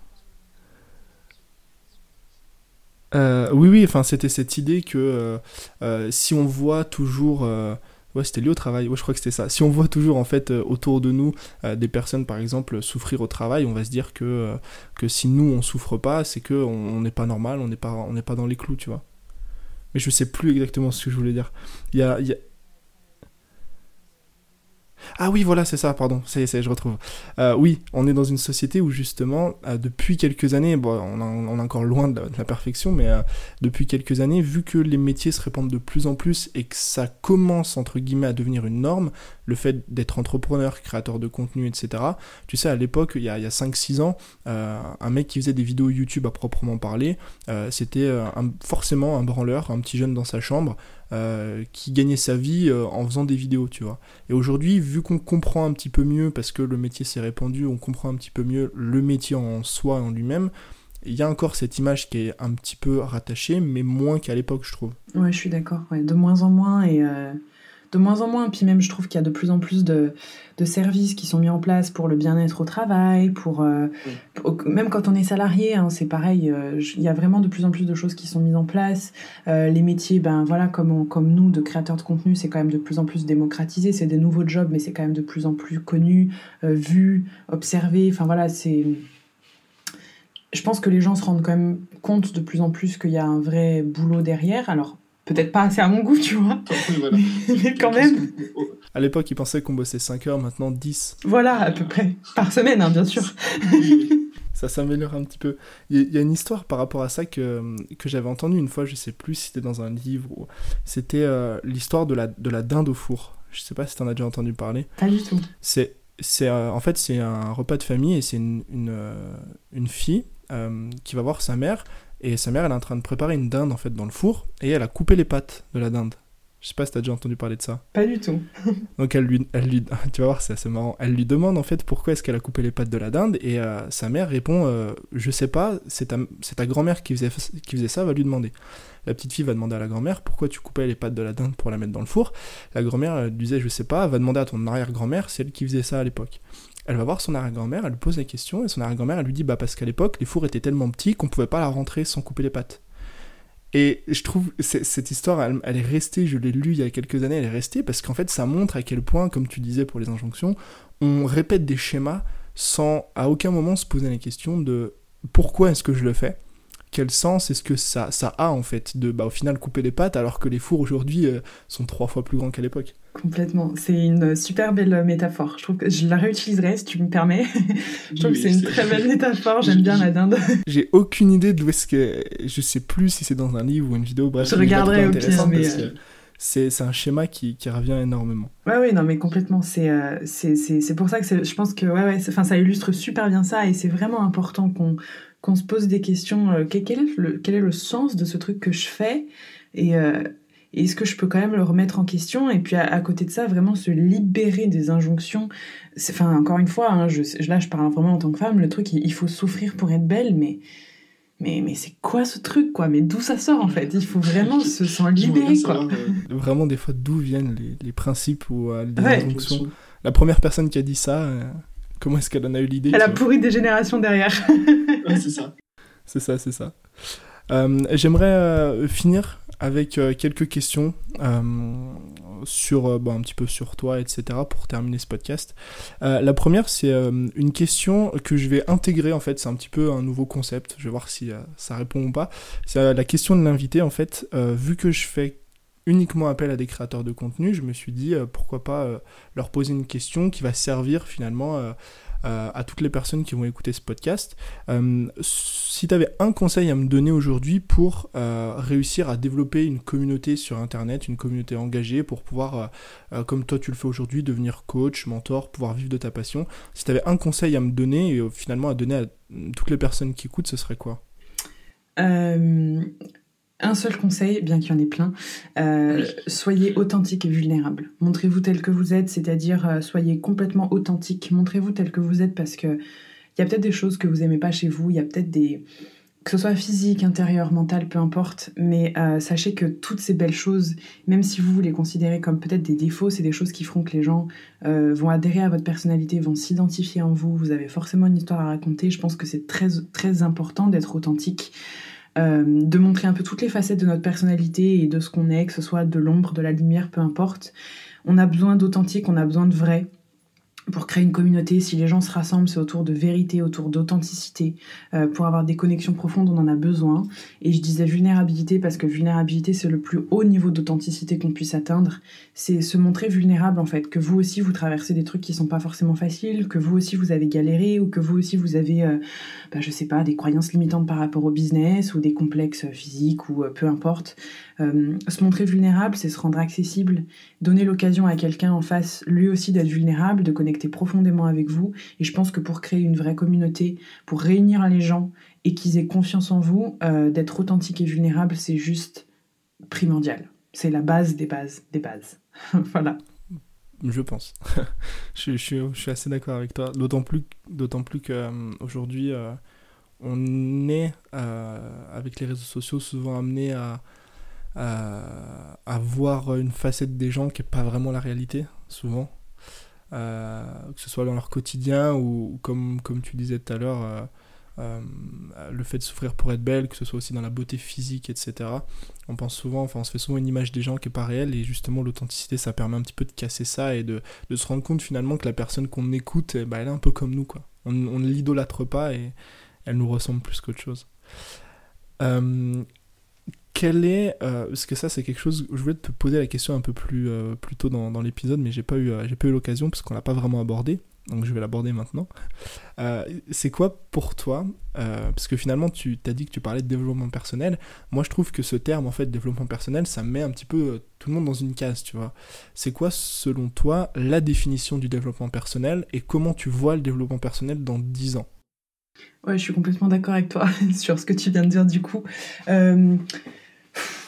[SPEAKER 1] Euh, oui, oui, enfin, c'était cette idée que euh, euh, si on voit toujours. Ouais, c'était lié au travail. Ouais, je crois que c'était ça. Si on voit toujours en fait autour de nous des personnes, par exemple, souffrir au travail, on va se dire que, que si nous on souffre pas, c'est que on n'est pas normal, on n'est pas, on n'est pas dans les clous, tu vois. Mais je sais plus exactement ce que je voulais dire. Y a... Ah oui, voilà, c'est ça, pardon, ça y est, je retrouve. Euh, oui, on est dans une société où justement, euh, depuis quelques années, bon, on, est encore loin de la, perfection, mais euh, depuis quelques années, vu que les métiers se répandent de plus en plus et que ça commence, entre guillemets, à devenir une norme, le fait d'être entrepreneur, créateur de contenu, etc. Tu sais, à l'époque, il y a, a 5-6 ans, un mec qui faisait des vidéos YouTube à proprement parler, c'était forcément un branleur, un petit jeune dans sa chambre, euh, qui gagnait sa vie euh, en faisant des vidéos, tu vois. Et aujourd'hui, vu qu'on comprend un petit peu mieux, parce que le métier s'est répandu, on comprend un petit peu mieux le métier en soi, en lui-même, il y a encore cette image qui est un petit peu rattachée, mais moins qu'à l'époque, je trouve.
[SPEAKER 2] Ouais, je suis d'accord, de moins en moins, et... De moins en moins. Puis même, je trouve qu'il y a de plus en plus de, services qui sont mis en place pour le bien-être au travail, pour, euh, même quand on est salarié, hein, c'est pareil. Euh, il y a vraiment de plus en plus de choses qui sont mises en place. Euh, les métiers, ben voilà, comme comme nous, de créateurs de contenu, c'est quand même de plus en plus démocratisé. C'est des nouveaux jobs, mais c'est quand même de plus en plus connu, vu, observé. Enfin voilà, c'est je pense que les gens se rendent quand même compte de plus en plus qu'il y a un vrai boulot derrière. Alors, peut-être pas assez à mon goût, tu vois. mais, quand même.
[SPEAKER 1] À l'époque, ils pensaient qu'on bossait 5 heures, maintenant 10.
[SPEAKER 2] Voilà, à peu près. Par semaine, hein, bien sûr.
[SPEAKER 1] ça s'améliore un petit peu. Il y, a une histoire par rapport à ça que, que j'avais entendue une fois, je sais plus si c'était dans un livre ou. C'était euh, l'histoire de la, de la dinde au four. Je sais pas si tu en as déjà entendu parler.
[SPEAKER 2] Pas du tout.
[SPEAKER 1] C'est. C'est, euh, en fait, c'est un repas de famille et c'est une, une, euh, une fille qui va voir sa mère et sa mère elle est en train de préparer une dinde en fait dans le four et elle a coupé les pattes de la dinde. Je sais pas si t'as déjà entendu parler de ça.
[SPEAKER 2] Pas du tout.
[SPEAKER 1] Donc elle lui, elle lui, tu vas voir, c'est assez marrant. Elle lui demande en fait pourquoi est-ce qu'elle a coupé les pattes de la dinde et euh, sa mère répond euh, je sais pas, c'est ta, ta grand-mère qui faisait, qui faisait ça, va lui demander. La petite fille va demander à la grand-mère pourquoi tu coupais les pattes de la dinde pour la mettre dans le four? La grand-mère lui disait je sais pas, va demander à ton arrière-grand-mère, c'est elle qui faisait ça à l'époque. Elle va voir son arrière-grand-mère, elle lui pose la question et son arrière-grand-mère elle lui dit bah parce qu'à l'époque les fours étaient tellement petits qu'on pouvait pas la rentrer sans couper les pattes. Et je trouve cette histoire, elle, est restée, je l'ai lue il y a quelques années, elle est restée parce qu'en fait ça montre à quel point, comme tu disais pour les injonctions, on répète des schémas sans à aucun moment se poser la question de pourquoi est-ce que je le fais? Quel sens est-ce que ça, ça a en fait de bah, au final couper les pattes alors que les fours aujourd'hui euh, sont trois fois plus grands qu'à l'époque?
[SPEAKER 2] Complètement. C'est une super belle métaphore. Je trouve que je la réutiliserai si tu me permets. je trouve que c'est une très belle métaphore. J'aime bien la dinde.
[SPEAKER 1] J'ai aucune idée d'où est-ce que. Je sais plus si c'est dans un livre ou une vidéo. Bref,
[SPEAKER 2] je regarderai au pire, mais.
[SPEAKER 1] Euh, c'est un schéma qui, qui, revient énormément.
[SPEAKER 2] Ouais, oui, non, mais complètement. C'est euh, c'est pour ça que je pense que ouais, ouais, enfin, ça illustre super bien ça et c'est vraiment important qu'on qu'on se pose des questions. Euh, quel, est le, quel est le sens de ce truc que je fais et, est-ce que je peux quand même le remettre en question Et puis à, côté de ça, vraiment se libérer des injonctions? Enfin, encore une fois, hein, je, là je parle vraiment en tant que femme, le truc, il, faut souffrir pour être belle, mais mais, mais c'est quoi ce truc, quoi? Mais d'où ça sort, en fait? Il faut vraiment se s'en libérer, quoi.
[SPEAKER 1] Vraiment, des fois, d'où viennent les, les, principes ou euh, les injonctions? La première personne qui a dit ça, euh, comment est-ce qu'elle en a eu l'idée
[SPEAKER 2] Elle a pourri des générations derrière.
[SPEAKER 3] c'est ça.
[SPEAKER 1] C'est ça, c'est ça. Euh, j'aimerais finir avec euh, quelques questions euh, sur euh, un petit peu sur toi, etc. pour terminer ce podcast. la première, c'est une question que je vais intégrer en fait. C'est un petit peu un nouveau concept. Je vais voir si ça répond ou pas. C'est la question de l'invité en fait. vu que je fais uniquement appel à des créateurs de contenu, je me suis dit pourquoi pas leur poser une question qui va servir finalement euh, à toutes les personnes qui vont écouter ce podcast. Euh, si tu avais un conseil à me donner aujourd'hui pour euh, réussir à développer une communauté sur Internet, une communauté engagée, pour pouvoir, comme toi tu le fais aujourd'hui, devenir coach, mentor, pouvoir vivre de ta passion, si tu avais un conseil à me donner et finalement à donner à toutes les personnes qui écoutent, ce serait quoi?
[SPEAKER 2] Un seul conseil, bien qu'il y en ait plein, euh, soyez authentique et vulnérable. Montrez-vous tel que vous êtes, c'est-à-dire euh, soyez complètement authentique. Montrez-vous tel que vous êtes parce que il y a peut-être des choses que vous aimez pas chez vous, il y a peut-être des que ce soit physique, intérieur, mental, peu importe, mais euh, sachez que toutes ces belles choses, même si vous les considérez comme peut-être des défauts, c'est des choses qui feront que les gens vont adhérer à votre personnalité, vont s'identifier en vous. Vous avez forcément une histoire à raconter. Je pense que c'est très très important d'être authentique. Euh, de montrer un peu toutes les facettes de notre personnalité et de ce qu'on est, que ce soit de l'ombre, de la lumière, peu importe. On a besoin d'authentique, on a besoin de vrai pour créer une communauté, si les gens se rassemblent, c'est autour de vérité, autour d'authenticité. Euh, pour avoir des connexions profondes, on en a besoin. Et je disais vulnérabilité parce que vulnérabilité, c'est le plus haut niveau d'authenticité qu'on puisse atteindre. C'est se montrer vulnérable, en fait. Que vous aussi, vous traversez des trucs qui sont pas forcément faciles, que vous aussi, vous avez galéré, ou que vous aussi, vous avez, euh, bah, je sais pas, des croyances limitantes par rapport au business, ou des complexes physiques, ou euh, peu importe. Euh, se montrer vulnérable, c'est se rendre accessible, donner l'occasion à quelqu'un en face, lui aussi, d'être vulnérable, de connecter profondément avec vous. Et je pense que pour créer une vraie communauté, pour réunir les gens et qu'ils aient confiance en vous, euh, d'être authentique et vulnérable, c'est juste primordial. C'est la base des bases des bases. voilà.
[SPEAKER 1] Je pense. je, suis assez d'accord avec toi. D'autant plus, d'autant plus qu'aujourd'hui, euh, on est, avec les réseaux sociaux, souvent amené à, à, voir une facette des gens qui n'est pas vraiment la réalité, souvent. Euh, que ce soit dans leur quotidien ou, comme, comme tu disais tout à l'heure, euh, euh, le fait de souffrir pour être belle, que ce soit aussi dans la beauté physique, etc. On pense souvent, enfin on se fait souvent une image des gens qui n'est pas réelle et justement l'authenticité ça permet un petit peu de casser ça et de, de se rendre compte finalement que la personne qu'on écoute, eh ben, elle est un peu comme nous quoi. On, ne l'idolâtre pas et elle nous ressemble plus qu'autre chose. Quel est, euh, parce que ça c'est quelque chose, je voulais te poser la question un peu plus, euh, plus tôt dans, dans l'épisode, mais j'ai pas eu, euh, j'ai pas eu l'occasion parce qu'on l'a pas vraiment abordé. donc je vais l'aborder maintenant. C'est quoi pour toi Parce que finalement, tu t'as dit que tu parlais de développement personnel. Moi, je trouve que ce terme, en fait, développement personnel, ça met un petit peu tout le monde dans une case, tu vois. C'est quoi, selon toi, la définition du développement personnel et comment tu vois le développement personnel dans 10 ans?
[SPEAKER 2] Ouais, je suis complètement d'accord avec toi sur ce que tu viens de dire du coup.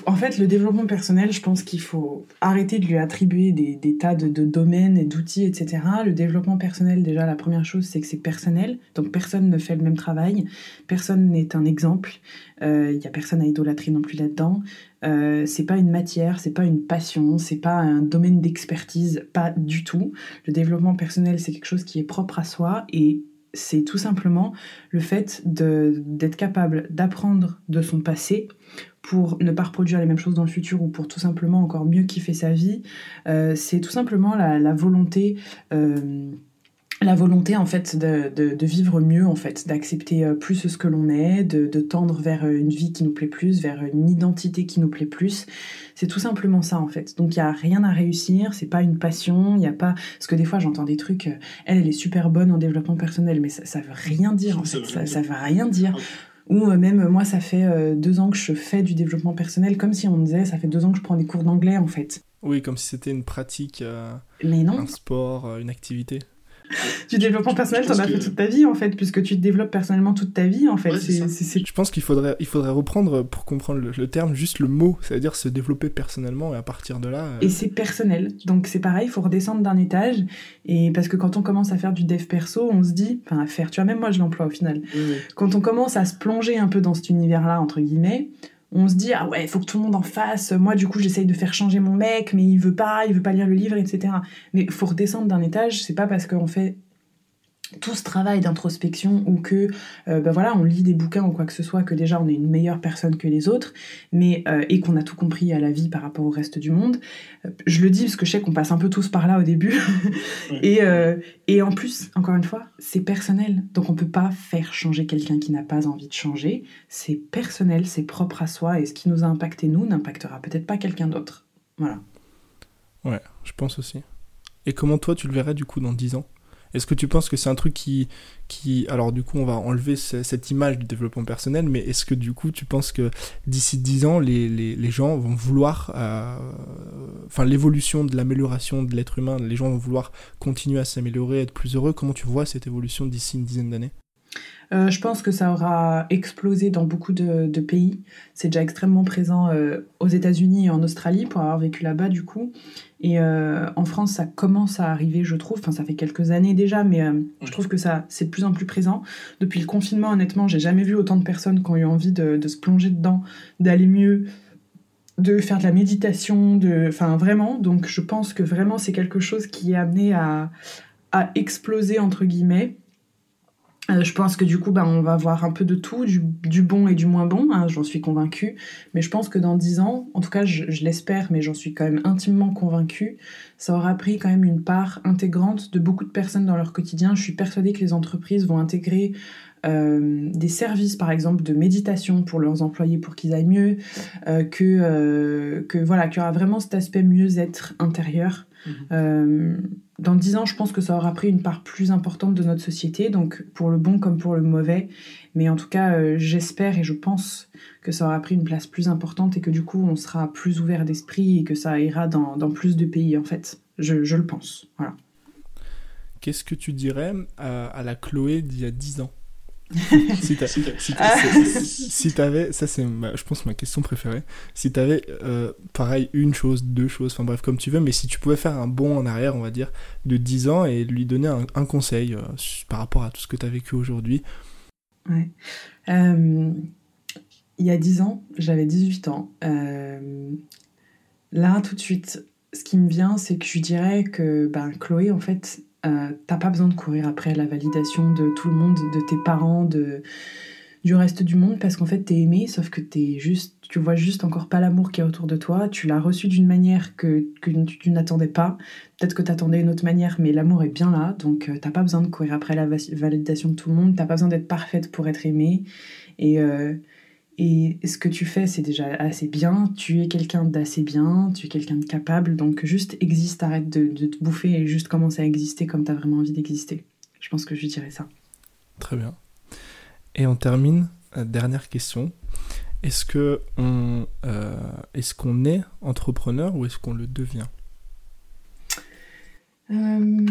[SPEAKER 2] En fait, le développement personnel, je pense qu'il faut arrêter de lui attribuer des, tas de, domaines et d'outils, etc. Le développement personnel, déjà, la première chose, c'est que c'est personnel. Donc, personne ne fait le même travail. Personne n'est un exemple. Il euh, n'y a personne à idolâtrer non plus là-dedans. Euh, c'est pas une matière, c'est pas une passion, c'est pas un domaine d'expertise, pas du tout. Le développement personnel, c'est quelque chose qui est propre à soi et c'est tout simplement le fait d'être capable d'apprendre de son passé pour ne pas reproduire les mêmes choses dans le futur ou pour tout simplement encore mieux kiffer sa vie. Euh, c'est tout simplement la, volonté. Euh, la volonté en fait de, vivre mieux en fait, d'accepter euh, plus ce que l'on est, de, tendre vers une vie qui nous plaît plus, vers une identité qui nous plaît plus. C'est tout simplement ça en fait. Donc il y a rien à réussir, c'est pas une passion, il y a pas parce que des fois j'entends des trucs elle elle est super bonne en développement personnel mais ça, ça veut rien dire en fait, ça, ça veut rien dire. Ah ou euh, même moi ça fait euh, deux ans que je fais du développement personnel comme si on me disait ça fait deux ans que je prends des cours d'anglais en fait.
[SPEAKER 1] Oui comme si c'était une pratique euh,
[SPEAKER 2] mais non.
[SPEAKER 1] un sport une activité
[SPEAKER 2] du développement personnel, t'en as fait toute ta vie en fait, puisque tu te développes personnellement toute ta vie en fait.
[SPEAKER 1] Je pense qu'il faudrait, il faudrait reprendre pour comprendre le, terme juste le mot, c'est-à-dire se développer personnellement et à partir de là.
[SPEAKER 2] Euh, et c'est personnel, donc c'est pareil, il faut redescendre d'un étage et parce que quand on commence à faire du dev perso, on se dit, enfin à faire, tu vois même moi je l'emploie au final. Quand on commence à se plonger un peu dans cet univers-là entre guillemets on se dit ah ouais faut que tout le monde en fasse. Moi du coup j'essaye de faire changer mon mec mais il veut pas il veut pas lire le livre etc mais faut redescendre d'un étage c'est pas parce qu'on fait tout ce travail d'introspection ou que euh, ben voilà on lit des bouquins ou quoi que ce soit que déjà on est une meilleure personne que les autres mais euh, et qu'on a tout compris à la vie par rapport au reste du monde. Euh, je le dis parce que je sais qu'on passe un peu tous par là au début. Et, et en plus encore une fois c'est personnel. Donc on peut pas faire changer quelqu'un qui n'a pas envie de changer. C'est personnel c'est propre à soi et ce qui nous a impacté nous n'impactera peut-être pas quelqu'un d'autre. Voilà.
[SPEAKER 1] Ouais je pense aussi. Et comment toi tu le verrais du coup dans 10 ans? Est-ce que tu penses que c'est un truc qui, qui... Alors du coup, on va enlever cette image du développement personnel, mais est-ce que du coup, tu penses que d'ici 10 ans, les, gens vont vouloir... Euh, enfin, l'évolution de l'amélioration de l'être humain, les gens vont vouloir continuer à s'améliorer, être plus heureux? Comment tu vois cette évolution d'ici une dizaine d'années?
[SPEAKER 2] Euh, je pense que ça aura explosé dans beaucoup de, pays. C'est déjà extrêmement présent euh, aux États-Unis et en Australie pour avoir vécu là-bas du coup. Et euh, en France, ça commence à arriver, je trouve. Enfin, ça fait quelques années déjà, mais je trouve que ça, c'est de plus en plus présent. Depuis le confinement, honnêtement, j'ai jamais vu autant de personnes qui ont eu envie de, se plonger dedans, d'aller mieux, de faire de la méditation, de, enfin vraiment. Donc, je pense que vraiment, c'est quelque chose qui est amené à, à exploser entre guillemets. Euh, je pense que du coup, bah, on va voir un peu de tout, du, bon et du moins bon, hein, j'en suis convaincue. Mais je pense que dans dix ans, en tout cas, je, l'espère, mais j'en suis quand même intimement convaincue, ça aura pris quand même une part intégrante de beaucoup de personnes dans leur quotidien. Je suis persuadée que les entreprises vont intégrer euh, des services, par exemple, de méditation pour leurs employés pour qu'ils aillent mieux, euh, que, que voilà, qu'il y aura vraiment cet aspect mieux-être intérieur. Mmh dans dix ans, je pense que ça aura pris une part plus importante de notre société, donc pour le bon comme pour le mauvais. Mais en tout cas, euh, j'espère et je pense que ça aura pris une place plus importante et que du coup, on sera plus ouvert d'esprit et que ça ira dans, plus de pays, en fait. Je, le pense. Voilà.
[SPEAKER 1] Qu'est-ce que tu dirais à, à la Chloé d'il y a dix ans? Si tu avais, ça c'est je pense ma question préférée, si tu avais euh, pareil une chose, deux choses, enfin bref comme tu veux, mais si tu pouvais faire un bond en arrière, on va dire, de 10 ans et lui donner un, conseil euh, par rapport à tout ce que tu as vécu aujourd'hui.
[SPEAKER 2] Ouais. Euh, il y a 10 ans, j'avais 18 ans. là tout de suite, ce qui me vient, c'est que je dirais que ben, Chloé, en fait, euh, t'as pas besoin de courir après la validation de tout le monde, de tes parents, du reste du monde parce qu'en fait t'es aimé sauf que t'es juste tu vois juste encore pas l'amour qui est autour de toi. Tu l'as reçu d'une manière que, tu, n'attendais pas. Peut-être que t'attendais une autre manière mais l'amour est bien là donc euh, t'as pas besoin de courir après la validation de tout le monde. T'as pas besoin d'être parfaite pour être aimée. Et euh, Et ce que tu fais, c'est déjà assez bien. Tu es quelqu'un d'assez bien, tu es quelqu'un de capable. Donc juste existe, arrête de, de, te bouffer et juste commence à exister comme tu as vraiment envie d'exister. Je pense que je dirais ça.
[SPEAKER 1] Très bien. Et on termine, euh, dernière question. Est-ce que on, euh, est-ce qu'on est entrepreneur ou est-ce qu'on le devient?
[SPEAKER 2] Euh,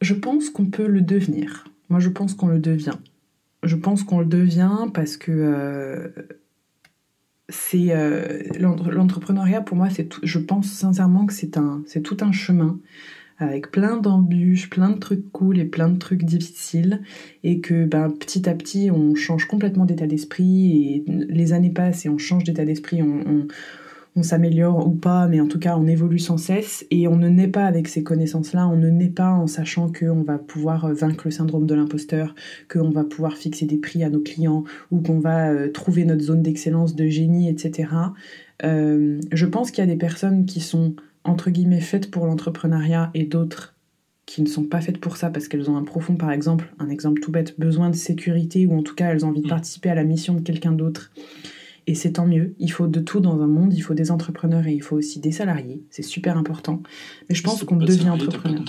[SPEAKER 2] Je pense qu'on peut le devenir. Moi, je pense qu'on le devient. Je pense qu'on le devient parce que c'est l'entrepreneuriat pour moi. C'est je pense sincèrement que c'est c'est tout un chemin avec plein d'embûches, plein de trucs cool et plein de trucs difficiles, et que ben, petit à petit on change complètement d'état d'esprit, et les années passent et on change d'état d'esprit, on, s'améliore ou pas, mais en tout cas on évolue sans cesse, et on ne naît pas avec ces connaissances-là, on ne naît pas en sachant qu'on va pouvoir euh, vaincre le syndrome de l'imposteur, qu'on va pouvoir fixer des prix à nos clients, ou qu'on va euh, trouver notre zone d'excellence, de génie, etc. Euh, je pense qu'il y a des personnes qui sont entre guillemets faites pour l'entrepreneuriat et d'autres qui ne sont pas faites pour ça parce qu'elles ont un profond, par exemple, un exemple tout bête, besoin de sécurité ou en tout cas elles ont envie de mm. participer à la mission de quelqu'un d'autre. Et c'est tant mieux, il faut de tout dans un monde, il faut des entrepreneurs et il faut aussi des salariés, c'est super important. Mais je pense qu'on devient entrepreneur.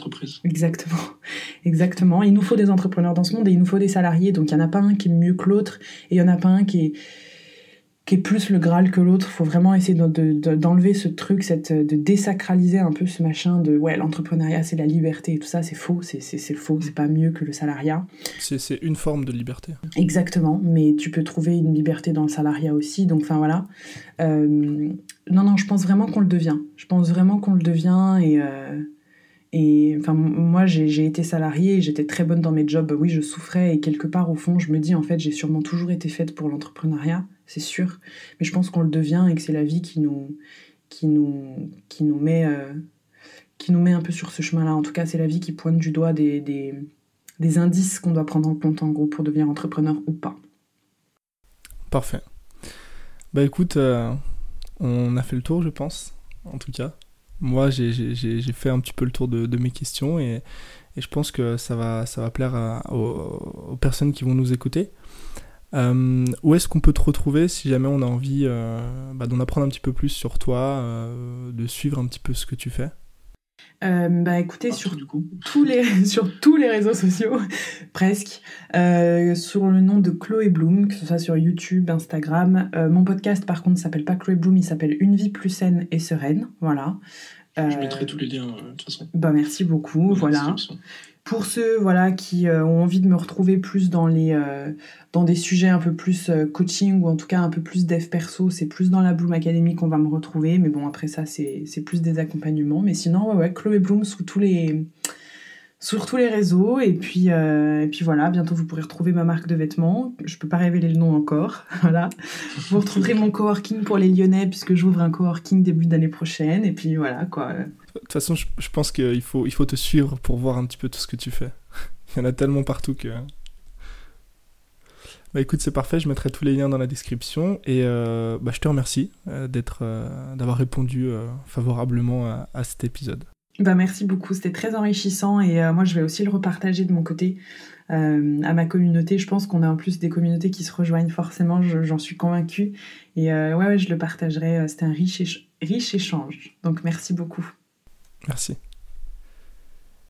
[SPEAKER 2] Exactement, exactement. Il nous faut des entrepreneurs dans ce monde et il nous faut des salariés, donc il n'y en a pas un qui est mieux que l'autre et il n'y en a pas un qui est qui est plus le Graal que l'autre. Faut vraiment essayer d'enlever ce truc, cette, de désacraliser un peu ce machin de ouais, l'entrepreneuriat c'est la liberté et tout ça, c'est faux, c'est faux, c'est pas mieux que le salariat.
[SPEAKER 1] C'est une forme de liberté.
[SPEAKER 2] Exactement, mais tu peux trouver une liberté dans le salariat aussi, donc enfin voilà. Euh, non, non, je pense vraiment qu'on le devient. Je pense vraiment qu'on le devient et. Euh, et enfin, moi, j'ai été salariée, j'étais très bonne dans mes jobs. Oui, je souffrais et quelque part, au fond, je me dis, en fait, j'ai sûrement toujours été faite pour l'entrepreneuriat c'est sûr. Mais je pense qu'on le devient et que c'est la vie qui nous, qui nous, qui nous met, euh, qui nous met un peu sur ce chemin-là. En tout cas, c'est la vie qui pointe du doigt des, des, indices qu'on doit prendre en compte en gros pour devenir entrepreneur ou pas.
[SPEAKER 1] Parfait. Bah écoute, euh, on a fait le tour, je pense, en tout cas. Moi, j'ai fait un petit peu le tour de, mes questions et, je pense que ça va, ça va plaire aux, aux, personnes qui vont nous écouter. Euh, où est-ce qu'on peut te retrouver si jamais on a envie euh, bah, d'en apprendre un petit peu plus sur toi, euh, de suivre un petit peu ce que tu fais?
[SPEAKER 2] Bah écoutez sur tous les sur tous les réseaux sociaux presque sur le nom de Chloé Bloom que ce soit sur YouTube Instagram. Mon podcast par contre s'appelle pas Chloé Bloom il s'appelle Une vie plus saine et sereine. Voilà.
[SPEAKER 3] Je mettrai tous les liens de toute façon.
[SPEAKER 2] bah merci beaucoup voilà pour ceux voilà qui euh, ont envie de me retrouver plus dans euh, des sujets un peu plus euh, coaching ou en tout cas un peu plus dev perso, c'est plus dans la Bloom Academy qu'on va me retrouver. Mais bon après ça c'est plus des accompagnements. Mais sinon ouais ouais Chloé Bloom tous les sur tous les réseaux. Et puis, et puis voilà, bientôt vous pourrez retrouver ma marque de vêtements. Je peux pas révéler le nom encore. voilà. Vous retrouverez mon coworking pour les Lyonnais puisque j'ouvre un coworking début d'année prochaine. Et puis voilà quoi. De
[SPEAKER 1] toute façon, je, pense qu'il faut, il faut te suivre pour voir un petit peu tout ce que tu fais. il y en a tellement partout que. Bah écoute, c'est parfait, je mettrai tous les liens dans la description et euh, bah, je te remercie euh, d'être, d'avoir répondu favorablement à cet épisode.
[SPEAKER 2] Bah, merci beaucoup, c'était très enrichissant et euh, moi je vais aussi le repartager de mon côté euh, à ma communauté. Je pense qu'on a en plus des communautés qui se rejoignent forcément, j'en suis convaincue. Et euh, ouais, ouais, je le partagerai, c'était un riche échange. Donc merci beaucoup.
[SPEAKER 1] Merci.